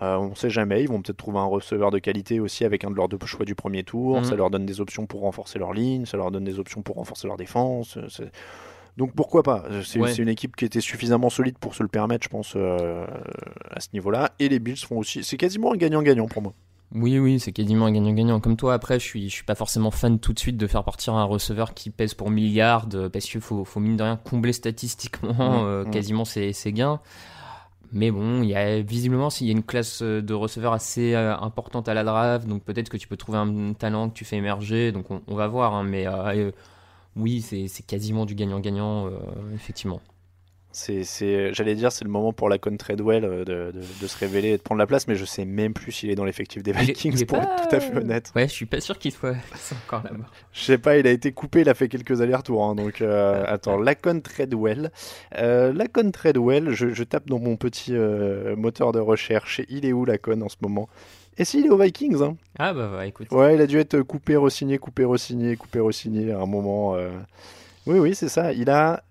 euh, on sait jamais, ils vont peut-être trouver un receveur de qualité aussi avec un de leurs deux choix du premier tour. Mhm. Ça leur donne des options pour renforcer leur ligne, ça leur donne des options pour renforcer leur défense. euh, Donc pourquoi pas Euh, C'est Ouais. une équipe qui était suffisamment solide pour se le permettre, je pense, euh, à ce niveau-là. Et les Bills font aussi. C'est quasiment un gagnant-gagnant pour moi. Oui, oui, c'est quasiment un gagnant-gagnant. Comme toi, après, je suis, je suis pas forcément fan tout de suite de faire partir un receveur qui pèse pour milliards, parce qu'il faut, faut mine de rien combler statistiquement euh, mhm. quasiment ses, ses gains. Mais bon, il y a visiblement s'il y a une classe euh, de receveurs assez euh, importante à la draft, donc peut-être que tu peux trouver un talent que tu fais émerger. Donc on, va voir, hein, mais euh, oui, c'est quasiment du gagnant-gagnant, effectivement. C'est, j'allais dire, c'est le moment pour la Con Treadwell euh, de, de- de se révéler et de prendre la place, mais je sais même plus s'il est dans l'effectif des Il est- Vikings, il est pour pas- être tout à fait honnête. Ouais, je suis pas sûr qu'il soit encore là-bas. Je sais pas, il a été coupé, il a fait quelques allers-retours. hein, donc, euh, attends, Lacon Treadwell. Euh, Lacon Treadwell, je, je tape dans mon petit euh, moteur de recherche. Il est où Lacon en ce moment? Et s'il est aux Vikings hein? Ah bah, ouais, écoute. Ouais, il a dû être coupé, resigné, coupé, resigné, coupé, resigné à un moment. Oui, oui, c'est ça. Il a,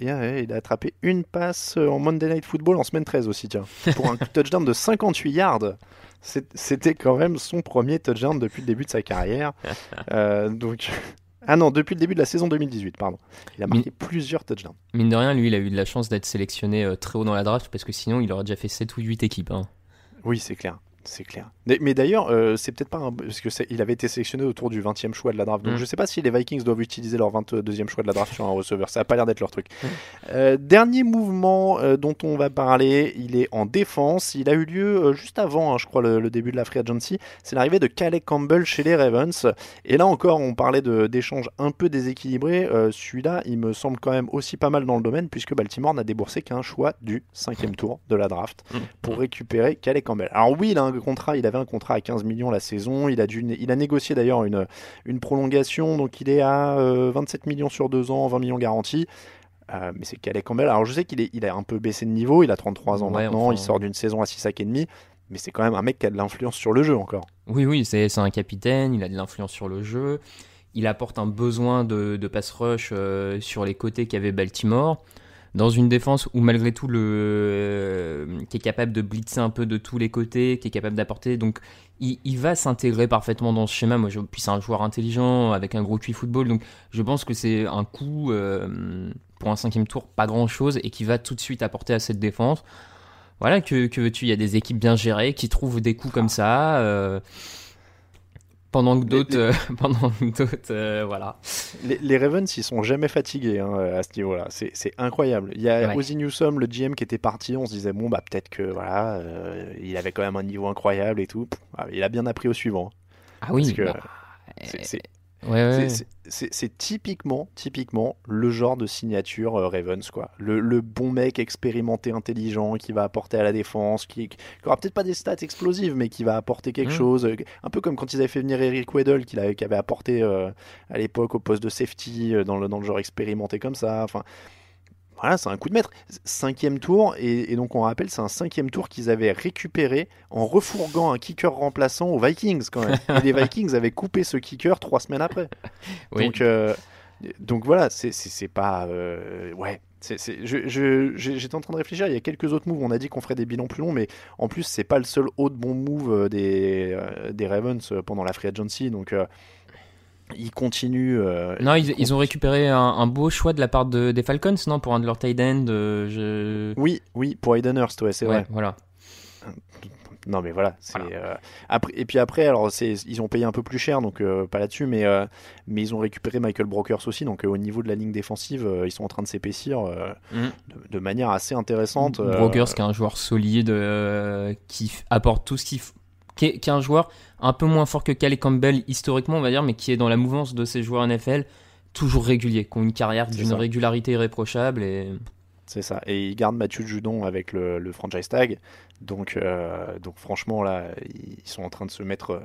il a, attrapé une passe en Monday Night Football en semaine 13 aussi, tiens. Pour un touchdown de 58 yards. C'était quand même son premier touchdown depuis le début de sa carrière. Euh, donc. Ah non, depuis le début de la saison 2018, pardon. Il a marqué plusieurs touchdowns. Mine de rien, lui, il a eu de la chance d'être sélectionné euh, très haut dans la draft parce que sinon, il aurait déjà fait 7 ou 8 équipes. hein. Oui, c'est clair. C'est clair. Mais, d'ailleurs, euh, c'est peut-être pas un... parce que il avait été sélectionné autour du 20e choix de la draft. Donc Mm. je sais pas si les Vikings doivent utiliser leur 22e choix de la draft sur un receveur. Ça a pas l'air d'être leur truc. Mm. Euh, dernier mouvement euh, dont on va parler, il est en défense. Il a eu lieu juste avant, hein, je crois, le, le début de la free agency. C'est l'arrivée de Calais Campbell chez les Ravens. Et là encore, on parlait de- d'échanges un peu déséquilibrés. Celui-là, il me semble quand même aussi pas mal dans le domaine puisque Baltimore n'a déboursé qu'un choix du cinquième tour de la draft pour récupérer Calais Campbell. Alors oui, il a un contrat, il avait un contrat à 15 millions la saison. Il a, dû, il a négocié d'ailleurs une, une prolongation, donc il est à euh, 27 millions sur deux ans, 20 millions garantis. Euh, mais c'est Calais Campbell. Alors je sais qu'il est, il a un peu baissé de niveau, il a 33 ans Ouais, maintenant, enfin- il sort d'une saison à 6 sacs et demi, mais c'est quand même un mec qui a de l'influence sur le jeu encore. Oui, oui, c'est c'est un capitaine, il a de l'influence sur le jeu, il apporte un besoin de, de pass rush euh, sur les côtés qu'avait Baltimore, dans une défense où malgré tout, le, euh, qui est capable de blitzer un peu de tous les côtés, qui est capable d'apporter, donc il, va s'intégrer parfaitement dans ce schéma. Moi, je, puis c'est un joueur intelligent avec un gros QI football, donc je pense que c'est un coup euh, pour un cinquième tour, pas grand chose, et qui va tout de suite apporter à cette défense. Voilà, que, que veux-tu? Il y a des équipes bien gérées qui trouvent des coups comme ça. euh, pendant que d'autres, euh, pendant que d'autres, euh, voilà. Les, les Ravens, ils sont jamais fatigués hein, à ce niveau-là. C'est c'est incroyable. Il y a Ouais. Ozzy Newsome, le GM, qui était parti. On se disait, bon, bah peut-être que voilà, euh, il avait quand même un niveau incroyable et tout. Pff, ah, il a bien appris au suivant. Ah oui, que bah, c'est- c'est- ouais, c'est- typiquement, typiquement le genre de signature euh, Ravens, quoi. Le, le bon mec expérimenté, intelligent, qui va apporter à la défense, qui, qui aura peut-être pas des stats explosives, mais qui va apporter quelque Mm. chose. euh, Un peu comme quand ils avaient fait venir Eric Weddle, qui avait apporté euh, à l'époque au poste de safety, dans, le, dans le genre expérimenté comme ça. Enfin, voilà, c'est un coup de maître. Cinquième tour, et, et donc on rappelle, c'est un cinquième tour qu'ils avaient récupéré en refourguant un kicker remplaçant aux Vikings quand même. Et les Vikings avaient coupé ce kicker trois semaines après. Oui. Donc, euh, donc voilà, c'est- pas. euh, ouais. J'étais en train de réfléchir, il y a quelques autres moves. On a dit qu'on ferait des bilans plus longs, mais en plus, c'est pas le seul autre bon move euh, des, euh, des Ravens pendant la free agency. Donc, ils continuent. euh, Non, ils, ils ont récupéré un, un beau choix de la part de, des Falcons, non, pour un de leurs tight end. euh, je... Oui, oui, pour Aiden Hurst, ouais, c'est Ouais, vrai. Voilà. Non mais voilà, euh, après et puis après alors ils ont payé un peu plus cher donc euh, pas là-dessus mais mais ils ont récupéré Michael Brokers aussi donc au niveau de la ligne défensive ils sont en train de s'épaissir Mm. de, de manière assez intéressante. Brokers, qui est un joueur solide, qui apporte tout ce qu'il f- qui est, qui est un joueur un peu moins fort que Calais Campbell historiquement, on va dire, mais qui est dans la mouvance de ces joueurs NFL, toujours réguliers, qui ont une carrière d'une régularité irréprochable. Et... C'est ça. Et ils gardent Mathieu Judon avec le, le franchise tag. Donc, euh, donc franchement, là, ils sont en train de se mettre euh,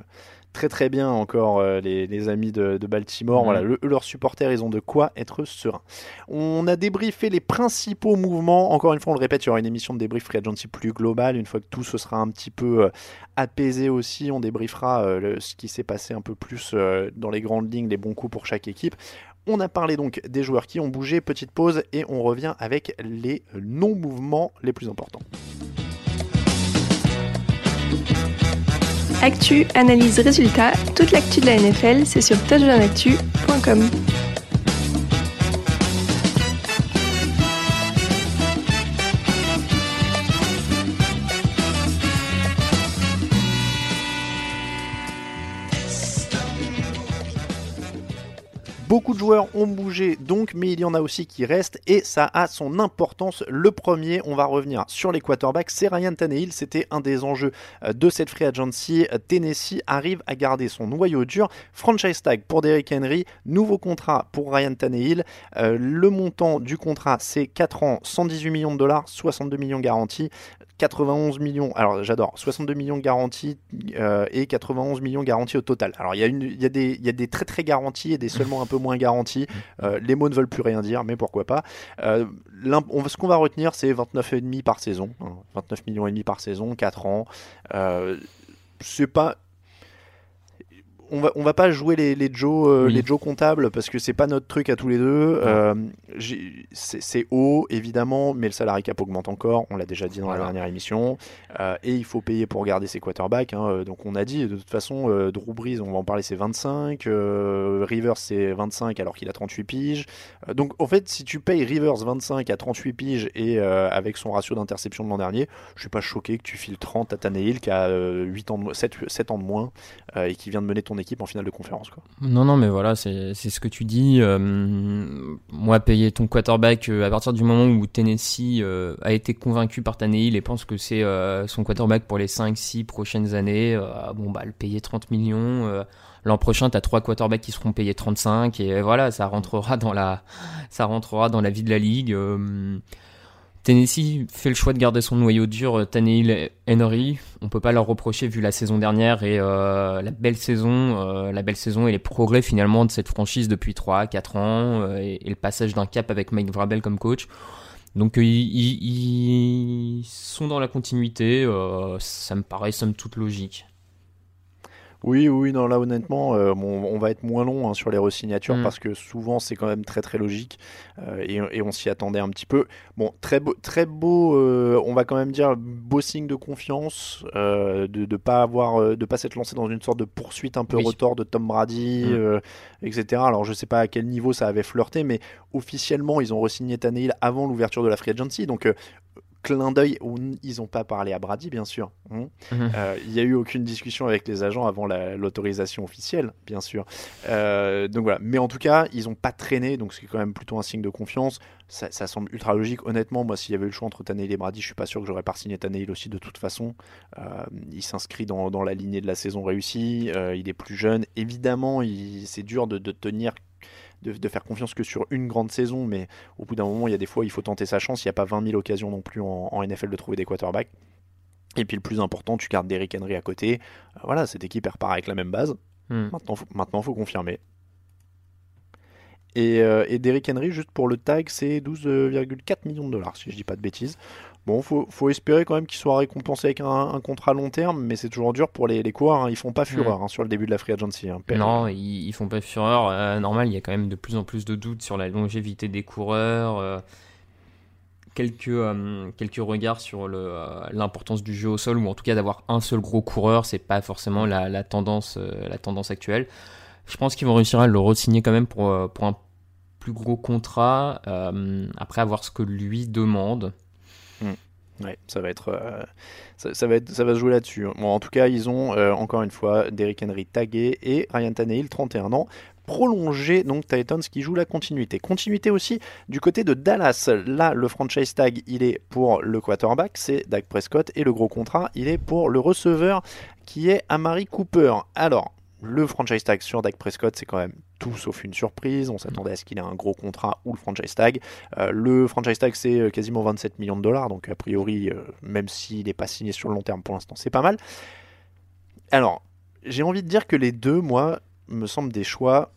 très très bien encore, euh, les, les amis de, de Baltimore. Voilà, le- leurs supporters, ils ont de quoi être sereins. On a débriefé les principaux mouvements. Encore une fois, on le répète, il y aura une émission de débrief Free Agency plus globale. Une fois que tout se sera un petit peu euh, apaisé aussi, on débriefera euh, le- ce qui s'est passé un peu plus dans les grandes lignes, les bons coups pour chaque équipe. On a parlé donc des joueurs qui ont bougé, petite pause, et on revient avec les non-mouvements les plus importants. Actu, analyse, résultat, toute l'actu de la NFL, c'est sur touchdownactu.com. Beaucoup de joueurs ont bougé donc, mais il y en a aussi qui restent et ça a son importance. Le premier, on va revenir sur les quarterbacks, c'est Ryan Tannehill. C'était un des enjeux euh, de cette free agency. Tennessee arrive à garder son noyau dur. Franchise tag pour Derrick Henry, nouveau contrat pour Ryan Tannehill. Euh, le montant du contrat, c'est 4 ans, 118 millions de dollars, 62 millions garantis. 91 millions, alors j'adore, 62 millions garantis euh, et 91 millions garantis au total. Alors il y a des très très garantis et des seulement un peu moins garantis. Euh, les mots ne veulent plus rien dire, mais pourquoi pas. Euh, on- ce qu'on va retenir, c'est 29,5 par saison. hein, 29 millions et demi par saison, 4 ans. Euh, c'est pas on va, on va pas jouer les, les Joe, euh, Oui. les Joe comptables parce que c'est pas notre truc à tous les deux. Euh, c'est haut évidemment, mais le salarié cap augmente encore. On l'a déjà dit dans la dernière émission. Euh, et il faut payer pour garder ses quarterbacks. hein. Donc on a dit de toute façon, Drew Brees, on va en parler, c'est 25. euh, Rivers c'est 25 alors qu'il a 38 piges. Donc en fait, si tu payes Rivers 25 à 38 piges et avec son ratio d'interception de l'an dernier, je suis pas choqué que tu files 30 à Tannehill qui a euh, 8 ans de, mo- 7, 7 ans de moins et qui vient de mener ton en finale de conférence. Quoi. Non, non, mais voilà, c'est ce que tu dis. Euh, moi, payer ton quarterback euh, à partir du moment où Tennessee euh, a été convaincu par Tannehill et pense que c'est son quarterback pour les 5-6 prochaines années, euh, bon, bah, le payer 30 millions. L'an prochain, tu as trois quarterbacks qui seront payés 35 et voilà, ça rentrera dans la, ça rentrera dans la vie de la ligue. Tennessee fait le choix de garder son noyau dur, euh, Tannehill Henry. On peut pas leur reprocher vu la saison dernière et euh, la belle saison, euh, la belle saison et les progrès finalement de cette franchise depuis 3-4 ans euh, et, le passage d'un cap avec Mike Vrabel comme coach. Donc ils, sont dans la continuité, ça me paraît somme toute logique. Oui, oui, non, là honnêtement, euh, bon, on va être moins long hein, sur les resignatures Mm. parce que souvent c'est quand même très très logique euh, et, et on s'y attendait un petit peu. Bon, très beau, très beau euh, on va quand même dire beau signe de confiance, de ne pas avoir, de pas s'être lancé dans une sorte de poursuite un peu Oui. retors de Tom Brady, Mm. etc. Alors je sais pas à quel niveau ça avait flirté, mais officiellement ils ont resigné Tannehill avant l'ouverture de la free agency, donc. Clin d'œil, où ils n'ont pas parlé à Brady, bien sûr. hein. Mhm. Euh, Il n'y a eu aucune discussion avec les agents avant la- l'autorisation officielle, bien sûr. Euh, donc voilà. Mais en tout cas, ils n'ont pas traîné, donc c'est quand même plutôt un signe de confiance. Ça, ça semble ultra logique. Honnêtement, moi, s'il y avait eu le choix entre Tannehill et Brady, je suis pas sûr que j'aurais pas signé Tannehill aussi de toute façon. Euh, il s'inscrit dans, dans la lignée de la saison réussie. il est plus jeune. Évidemment, c'est dur de, de tenir. De, de faire confiance que sur une grande saison, mais au bout d'un moment, il y a des fois, il faut tenter sa chance. Il n'y a pas 20 000 occasions non plus en, en NFL de trouver des quarterbacks. Et puis le plus important, tu gardes Derrick Henry à côté. Euh, voilà, cette équipe elle repart avec la même base. Mm. Maintenant, faut, maintenant, faut confirmer. Et, euh, et Derrick Henry, juste pour le tag, c'est 12,4 millions de dollars, si je dis pas de bêtises. Bon, faut, faut espérer quand même qu'il soit récompensé avec un, un contrat long terme, mais c'est toujours dur pour les, les coureurs. hein. Ils font pas fureur hein, sur le début de la free agency. hein. Non, ils, ils font pas fureur. Euh, normal, il y a quand même de plus en plus de doutes sur la longévité des coureurs. euh, quelques, euh, quelques regards sur l'importance du jeu au sol, ou en tout cas d'avoir un seul gros coureur, c'est pas forcément la, la tendance, la tendance actuelle. Je pense qu'ils vont réussir à le re-signer quand même pour, pour un plus gros contrat, après avoir ce que lui demande. Ouais, ça va être, euh, ça, va être, ça va se jouer là-dessus. Bon, en tout cas, ils ont euh, encore une fois Derrick Henry tagué et Ryan Tannehill, 31 ans, prolongé. Donc Titans qui joue la continuité. Continuité aussi du côté de Dallas. Là, le franchise tag, il est pour le quarterback, c'est Dak Prescott, et le gros contrat, il est pour le receveur qui est Amari Cooper. Alors. Le franchise tag sur Dak Prescott, c'est quand même tout sauf une surprise. On s'attendait à ce qu'il ait un gros contrat ou le franchise tag. Euh, le franchise tag, c'est euh, quasiment 27 millions de dollars. Donc, a priori, euh, même s'il n'est pas signé sur le long terme pour l'instant, c'est pas mal. Alors, j'ai envie de dire que les deux, moi, me semblent des choix,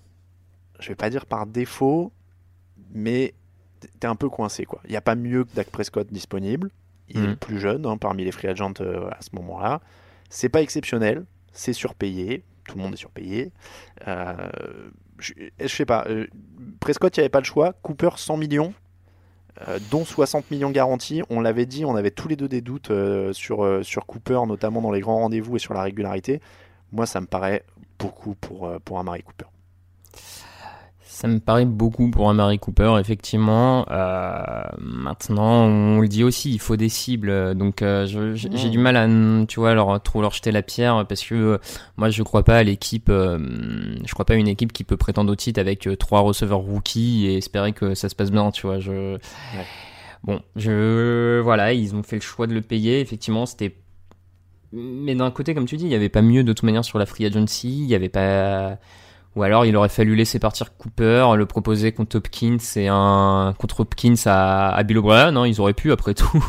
je vais pas dire par défaut, mais t'es un peu coincé, quoi. Il n'y a pas mieux que Dak Prescott disponible. Il est Mhm. le plus jeune hein, parmi les free agents euh, à ce moment-là. C'est pas exceptionnel, c'est surpayé. Tout le monde est surpayé. Euh, je, sais pas. euh, Prescott, il n'y avait pas le choix. Cooper, 100 millions. euh, dont 60 millions garantis. On l'avait dit, on avait tous les deux des doutes sur, sur Cooper, notamment dans les grands rendez-vous et sur la régularité. Moi, ça me paraît beaucoup pour, pour un Mari Cooper. Ça me paraît beaucoup pour un Mary Cooper, effectivement. Euh, maintenant, on le dit aussi, il faut des cibles. Donc, euh, je- j'ai du mal à, tu vois, leur trop leur jeter la pierre parce que euh, moi, je crois pas à l'équipe. je crois pas à une équipe qui peut prétendre au titre avec trois receveurs rookies et espérer que ça se passe bien. Tu vois, je. Bon, je voilà, ils ont fait le choix de le payer. Effectivement, c'était mais d'un côté, comme tu dis, il n'y avait pas mieux de toute manière sur la free agency. Il n'y avait pas. Ou alors, il aurait fallu laisser partir Cooper, le proposer contre Hopkins et un contre Hopkins à, à Bill O'Brien. hein, ils auraient pu, après tout.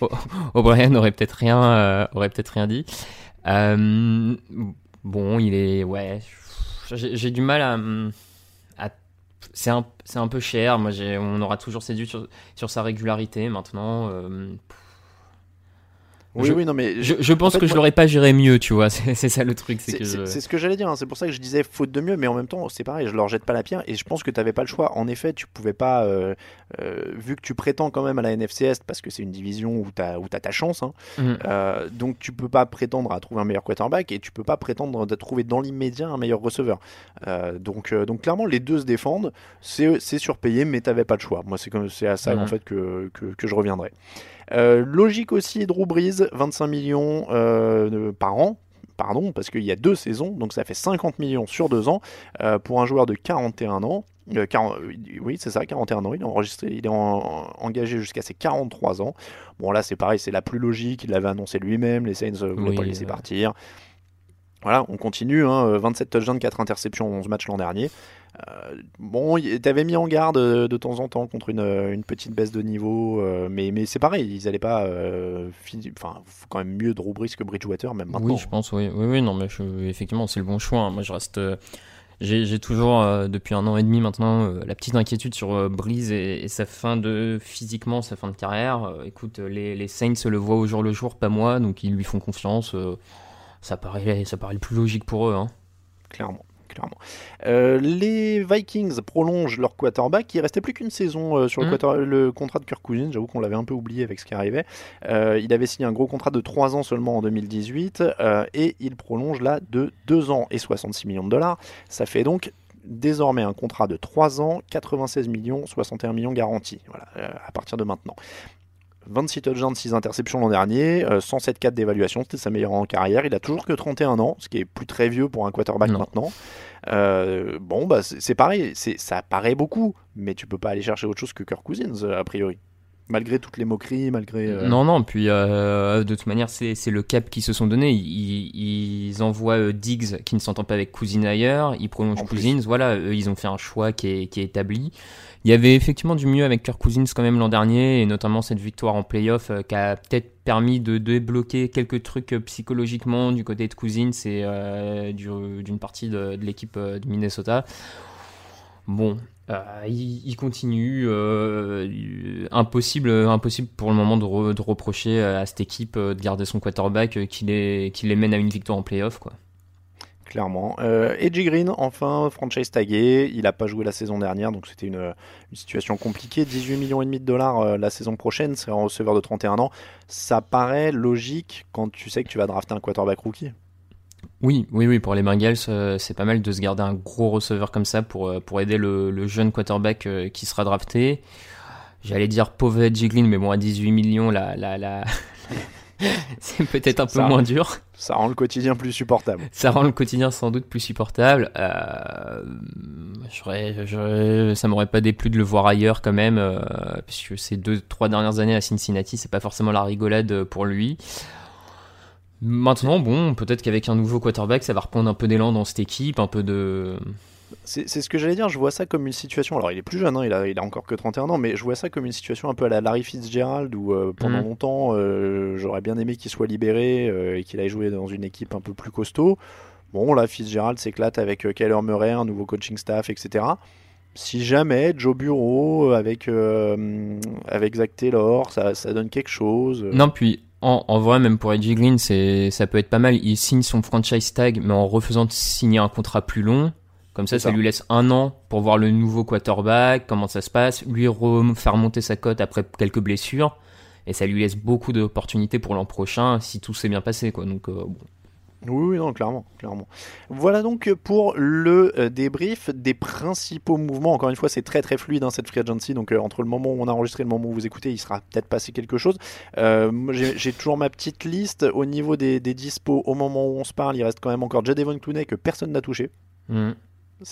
O'Brien aurait peut-être rien, euh, aurait peut-être rien dit. Euh, bon, il est, ouais, j'ai du mal à. c'est un, un peu cher. Moi, on aura toujours séduit sur, sur sa régularité. Maintenant, euh, Oui, je, oui, non, mais je, je pense en fait, que je l'aurais pas géré mieux, tu vois. C'est ça le truc, c'est je- ce que j'allais dire, hein. c'est pour ça que je disais faute de mieux, mais en même temps, c'est pareil, je leur jette pas la pierre et je pense que tu n'avais pas le choix. En effet, tu pouvais pas, euh, euh, vu que tu prétends quand même à la NFC Est, parce que c'est une division où tu as, où as ta chance, hein, Mhm. euh, donc tu peux pas prétendre à trouver un meilleur quarterback et tu peux pas prétendre de trouver dans l'immédiat un meilleur receveur. Donc, donc clairement, les deux se défendent, c'est surpayé, mais tu n'avais pas le choix. Moi, c'est c'est à ça Mhm. en fait que, que, que je reviendrai. Euh, logique aussi, Drew Brees, 25 millions euh, par an. Pardon, parce qu'il y a deux saisons, donc ça fait 50 millions sur deux ans euh, pour un joueur de 41 ans. 40 oui, c'est ça, 41 ans. Il est enregistré, il est en- engagé jusqu'à ses 43 ans. Bon, là, c'est pareil, c'est la plus logique. Il l'avait annoncé lui-même. Les Saints ne voulaient Oui, pas le laisser partir. Voilà, on continue. Hein, euh, 27 touchdowns, 4 interceptions en 11 matchs l'an dernier. Euh, bon, t'avais mis en garde euh, de temps en temps contre une, euh, une petite baisse de niveau, euh, mais, mais c'est pareil, ils allaient pas. Enfin, faut quand même mieux Drew Brees que Bridgewater, même maintenant. Oui, je pense, oui. Oui, oui, non, mais je- effectivement, c'est le bon choix. hein. Moi, je reste. J'ai toujours, euh, depuis un an et demi maintenant, euh, la petite inquiétude sur euh, Breeze et, et sa fin de. physiquement, sa fin de carrière. Écoute, les, les Saints le voient au jour le jour, pas moi, donc ils lui font confiance. ça, paraît, ça paraît le plus logique pour eux. Hein. clairement. Euh, les Vikings prolongent leur quarterback. Il restait plus qu'une saison euh, sur le, quarter- le contrat de Kirk Cousins. J'avoue qu'on l'avait un peu oublié avec ce qui arrivait. Euh, il avait signé un gros contrat de 3 ans seulement en 2018 euh, et il prolonge là de 2 ans et 66 millions de dollars. Ça fait donc désormais un contrat de 3 ans, 96 millions, 61 millions garantis. Voilà, euh, à partir de maintenant. 26 touchdowns, 6 interceptions l'an dernier, euh, 107-4 d'évaluation, c'était sa meilleure en carrière. Il a toujours que 31 ans, ce qui est plus très vieux pour un quarterback Non. maintenant. Euh, bon, bah, c'est pareil, ça paraît beaucoup, mais tu peux pas aller chercher autre chose que Kirk Cousins, euh, a priori. Malgré toutes les moqueries, malgré. euh, Non, non, puis euh, de toute manière, c'est le cap qu'ils se sont donné. Ils, ils envoient euh, Diggs qui ne s'entend pas avec Cousine ailleurs, ils prolongent. Cousins. Voilà, eux, ils ont fait un choix qui est, qui est établi. Il y avait effectivement du mieux avec Kirk Cousins quand même l'an dernier, et notamment cette victoire en playoff euh, qui a peut-être permis de débloquer quelques trucs euh, psychologiquement du côté de Cousins et euh, du- d'une partie de, l'équipe de Minnesota. Bon, il, continue. impossible, impossible pour le moment de, re- de reprocher à cette équipe de garder son quarterback qui les, qui les mène à une victoire en playoff. Quoi. Clairement. Euh, Edgy Green, enfin, franchise tagué. Il n'a pas joué la saison dernière, donc c'était une, situation compliquée. 18 millions et demi de dollars euh, la saison prochaine, c'est un receveur de 31 ans. Ça paraît logique quand tu sais que tu vas drafter un quarterback rookie. Oui, oui, oui, pour les Bengals, euh, c'est pas mal de se garder un gros receveur comme ça pour, pour aider le, jeune quarterback qui sera drafté. J'allais dire pauvre Edgy Green, mais bon, à 18 millions, là, là, là... c'est peut-être un peu Ça- moins dur. Ça rend le quotidien plus supportable. Ça rend le quotidien sans doute plus supportable. Euh, j'aurais- j'aurais- ça m'aurait pas déplu de le voir ailleurs quand même, euh, puisque ces deux, trois dernières années à Cincinnati, c'est pas forcément la rigolade pour lui. Maintenant, bon, peut-être qu'avec un nouveau quarterback, ça va reprendre un peu d'élan dans cette équipe, un peu de. C'est ce que j'allais dire, je vois ça comme une situation. Alors, il est plus jeune, hein, il, a, il a encore que 31 ans, mais je vois ça comme une situation un peu à la Larry Fitzgerald où euh, pendant Mhm. longtemps, euh, j'aurais bien aimé qu'il soit libéré euh, et qu'il aille jouer dans une équipe un peu plus costaud. Bon, là, Fitzgerald s'éclate avec Kyler Murray, un nouveau coaching staff, etc. Si jamais Joe Bureau avec, avec Zach Taylor, ça, ça donne quelque chose. Non, puis en, en vrai, même pour Edgy Green, ça peut être pas mal. Il signe son franchise tag, mais en refaisant de signer un contrat plus long. Comme ça, ça, ça. lui laisse un an pour voir le nouveau quarterback, comment ça se passe, lui re- faire monter sa cote après quelques blessures. Et ça lui laisse beaucoup d'opportunités pour l'an prochain si tout s'est bien passé. Quoi. Donc, euh, bon. Oui, non, clairement, clairement. Voilà donc pour le euh, débrief des principaux mouvements. Encore une fois, c'est très très fluide hein, cette free agency. Donc euh, entre le moment où on a enregistré et le moment où vous écoutez, il sera peut-être passé quelque chose. Euh, j'ai j'ai toujours ma petite liste au niveau des, des dispos. Au moment où on se parle, il reste quand même encore Jadevon Clooney que personne n'a touché. Mm.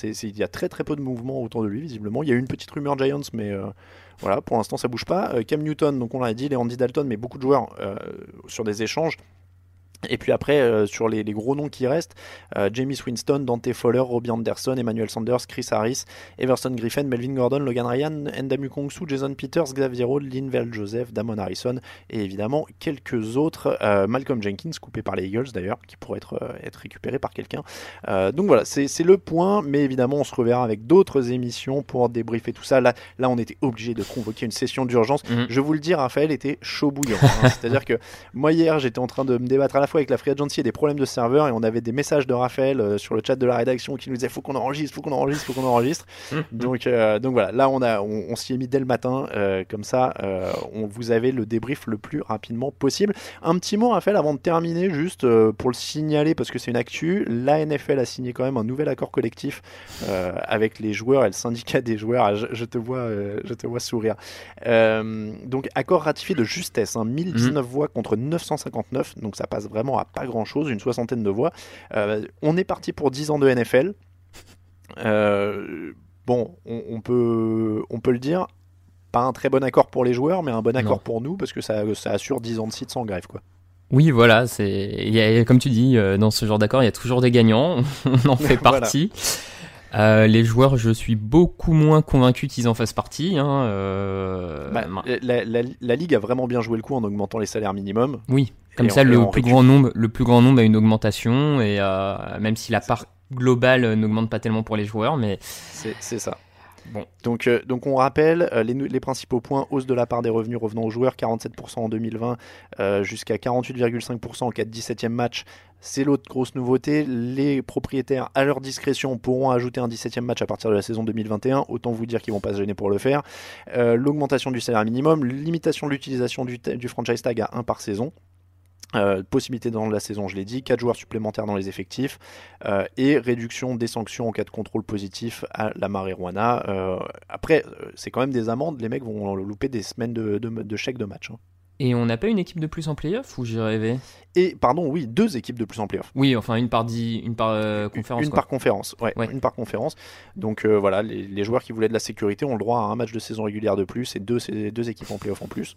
Il y a très très peu de mouvements autour de lui, visiblement. Il y a eu une petite rumeur Giants, mais euh, voilà, pour l'instant ça bouge pas. Euh, Cam Newton, donc on l'a dit, Andy Dalton, mais beaucoup de joueurs euh, sur des échanges. Et puis après, euh, sur les, les, gros noms qui restent, euh, Jamie Winston, Dante Fowler, Robbie Anderson, Emmanuel Sanders, Chris Harris, Everson Griffin, Melvin Gordon, Logan Ryan, Endamu Kongsu, Jason Peters, Xavier Rode, Linval Joseph, Damon Harrison et évidemment quelques autres. Euh, Malcolm Jenkins, coupé par les Eagles d'ailleurs, qui pourrait être, être récupéré par quelqu'un. donc voilà, c'est le point, mais évidemment, on se reverra avec d'autres émissions pour débriefer tout ça. Là, là on était obligé de convoquer une session d'urgence. Mhm. Je vous le dis, Raphaël était chaud bouillant. Hein. C'est-à-dire que moi, hier, j'étais en train de me débattre à la avec la Free Agency et des problèmes de serveur et on avait des messages de Raphaël euh, sur le chat de la rédaction qui nous disait faut qu'on enregistre, faut qu'on enregistre, faut qu'on enregistre. donc, euh, donc voilà, là on, a, on, s'y est mis dès le matin, euh, comme ça on, vous avez le débrief le plus rapidement possible. Un petit mot Raphaël avant de terminer, juste pour le signaler parce que c'est une actu, la NFL a signé quand même un nouvel accord collectif avec les joueurs et le syndicat des joueurs. Ah, je, te, vois, je te vois sourire. donc accord ratifié de justesse, 1019 hein, mhm. voix contre 959, donc ça passe vraiment à pas grand chose, une soixantaine de voix. Euh, on est parti pour 10 ans de NFL. Euh, bon, on, peut, on peut le dire, pas un très bon accord pour les joueurs, mais un bon accord pour nous parce que ça, ça assure 10 ans de site sans grève, quoi. Oui, voilà, c'est, comme tu dis, euh, dans ce genre d'accord, il y a toujours des gagnants. on en fait partie. Euh, les joueurs, je suis beaucoup moins convaincu qu'ils en fassent partie. Hein, euh, bah, la, ligue a vraiment bien joué le coup en augmentant les salaires minimums. Oui, comme ça, le plus grand nombre, le plus grand nombre a une augmentation et euh, même si la part globale n'augmente pas tellement pour les joueurs, mais c'est ça. Euh, donc on rappelle euh, les, principaux points hausse de la part des revenus revenant aux joueurs 47% en 2020 euh, jusqu'à 48,5% en cas de 17e match. C'est l'autre grosse nouveauté. Les propriétaires, à leur discrétion, pourront ajouter un 17e match à partir de la saison 2021. Autant vous dire qu'ils vont pas se gêner pour le faire. L'augmentation du salaire minimum, limitation de l'utilisation du, du franchise tag à 1 par saison. Euh, possibilité dans la saison, je l'ai dit, 4 joueurs supplémentaires dans les effectifs euh, et réduction des sanctions en cas de contrôle positif à la marijuana. Euh, après, c'est quand même des amendes, les mecs vont louper des semaines de, de, chèques de match. Hein. Et on n'a pas une équipe de plus en playoff ou j'y rêvais Et pardon, oui, deux équipes de plus en playoff. Oui, enfin une par, une par conférence. Une par conférence, ouais, une par conférence. Donc voilà, les, joueurs qui voulaient de la sécurité ont le droit à un match de saison régulière de plus et deux, deux équipes en playoff en plus.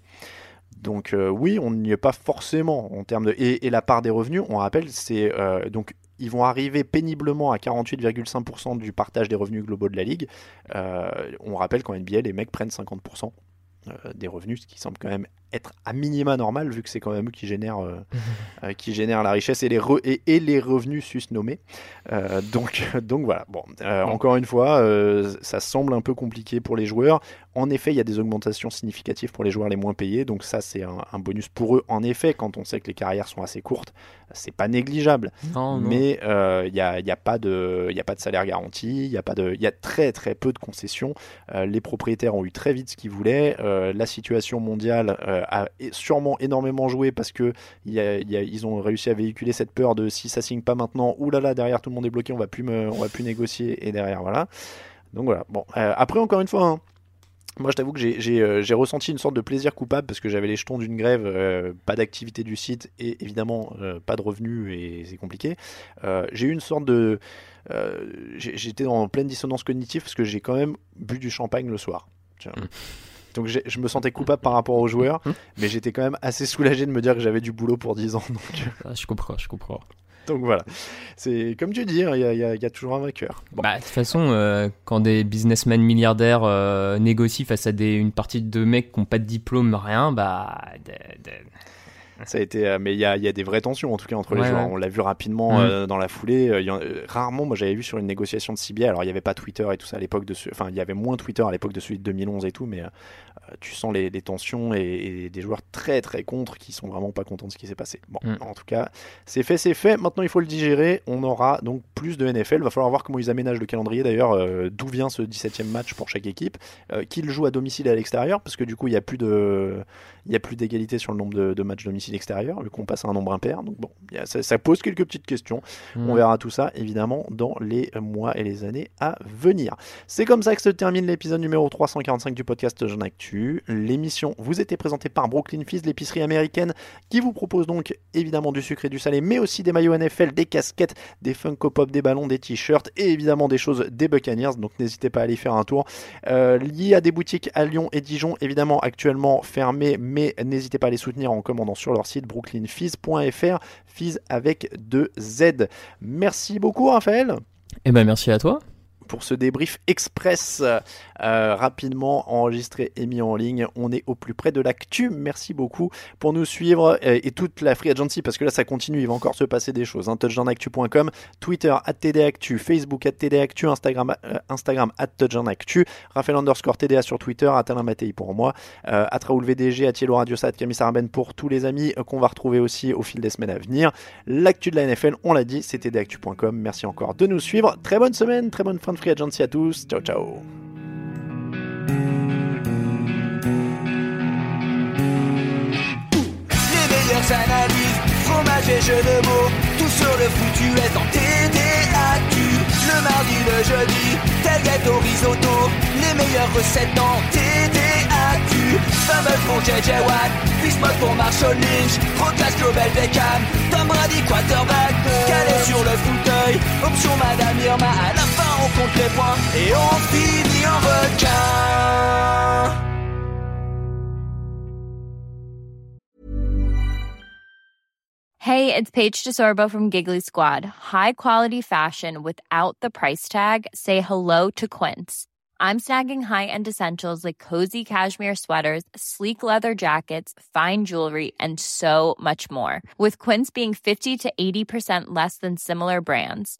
Donc euh, oui, on n'y est pas forcément en termes de... Et, la part des revenus, on rappelle, c'est... Euh, donc ils vont arriver péniblement à 48,5% du partage des revenus globaux de la ligue. Euh, on rappelle qu'en NBA, les mecs prennent 50% des revenus, ce qui semble quand même être à minima normal vu que c'est quand même eux qui génèrent, qui génèrent la richesse et les, et, les revenus sus nommés. donc, donc voilà. Bon, encore une fois, ça semble un peu compliqué pour les joueurs. En effet, il y a des augmentations significatives pour les joueurs les moins payés, donc ça c'est un, bonus pour eux. En effet, quand on sait que les carrières sont assez courtes, c'est pas négligeable. Mais euh, il n'y a, y a, pas de, a pas de salaire garanti, il y a pas de, il y a très très peu de concessions. Euh, les propriétaires ont eu très vite ce qu'ils voulaient. Euh, la situation mondiale a sûrement énormément joué parce que ils ont réussi à véhiculer cette peur de si ça signe pas maintenant, oulala derrière tout le monde est bloqué, on va plus on va plus négocier et derrière voilà. Donc voilà. Bon, après encore une fois. Hein, moi, je t'avoue que euh, j'ai ressenti une sorte de plaisir coupable parce que j'avais les jetons d'une grève, euh, pas d'activité du site et évidemment euh, pas de revenus et c'est compliqué. j'ai eu une sorte de. J'étais en pleine dissonance cognitive parce que j'ai quand même bu du champagne le soir. Mmh. Donc je me sentais coupable par rapport aux joueurs, mmh. mais j'étais quand même assez soulagé de me dire que j'avais du boulot pour 10 ans. Donc... Ah, je comprends, je comprends. Donc voilà, c'est comme tu dis, hein, il y, a toujours un vainqueur. Bah, de toute façon, euh, quand des businessmen milliardaires euh, négocient face à des, une partie de mecs qui n'ont pas de diplôme, rien, bah. Ça a été, euh, mais il y a, y a, des vraies tensions en tout cas entre les joueurs. On l'a vu rapidement mm. dans la foulée. rarement, moi j'avais vu sur une négociation de CBA. Alors il n'y avait pas Twitter et tout ça à l'époque de, enfin il y avait moins Twitter à l'époque de celui de 2011 et tout, mais tu sens les, tensions et, des joueurs très très contre qui sont vraiment pas contents de ce qui s'est passé. Bon, mm. en tout cas, c'est fait, c'est fait. Maintenant, il faut le digérer. On aura donc plus de NFL. Va falloir voir comment ils aménagent le calendrier d'ailleurs, euh, d'où vient ce 17e match pour chaque équipe, euh, qu'ils jouent à domicile et à l'extérieur, parce que du coup, il n'y a plus de, il y a plus d'égalité sur le nombre de, matchs domicile extérieur, vu qu'on passe à un nombre impair. Donc bon, ça, pose quelques petites questions. On verra tout ça évidemment dans les mois et les années à venir. C'est comme ça que se termine l'épisode numéro 345 du podcast Jean Actu. L'émission vous était présentée par Brooklyn Fizz, l'épicerie américaine, qui vous propose donc évidemment du sucré et du salé, mais aussi des maillots NFL, des casquettes, des Funko Pop, des ballons, des t-shirts et évidemment des choses des Buccaneers. Donc n'hésitez pas à aller faire un tour. Euh, y a des boutiques à Lyon et Dijon, évidemment actuellement fermées, mais n'hésitez pas à les soutenir en commandant sur leur site brooklynfizz.fr, fizz avec deux Z. Merci beaucoup Raphaël. Eh ben merci à toi pour ce débrief express euh, rapidement enregistré et mis en ligne. On est au plus près de l'actu. Merci beaucoup pour nous suivre et, toute la free agency parce que là ça continue, il va encore se passer des choses. Hein. Touchdownactu.com, Twitter TDActu, Facebook TDActu, Instagram, euh, Instagram TouchdownActu, Raphaël underscore TDA sur Twitter, at Alain Mattei pour moi, euh, at Raoul VDG, at Yellow Radio Sat, Camille Sarben pour tous les amis qu'on va retrouver aussi au fil des semaines à venir. L'actu de la NFL, on l'a dit, c'est TDActu.com. Merci encore de nous suivre. Très bonne semaine, très bonne free agency à tous. Ciao ciao. analyse, fromage et jeux de mots, tout sur le foutu est en TDAQ. Le mardi, le jeudi, tel gâteau risotto, les meilleures recettes en TDAQ. Fumble pour JJ Watt, Bismuth pour Marshall Lynch, Proclash Global Beckham, Tom Brady quarterback, calé sur le fauteuil, option Madame Irma, à la on compte les points et on finit en requin. Hey, it's Paige DeSorbo from Giggly Squad. High quality fashion without the price tag. Say hello to Quince. I'm snagging high-end essentials like cozy cashmere sweaters, sleek leather jackets, fine jewelry, and so much more. With Quince being 50 to 80% less than similar brands.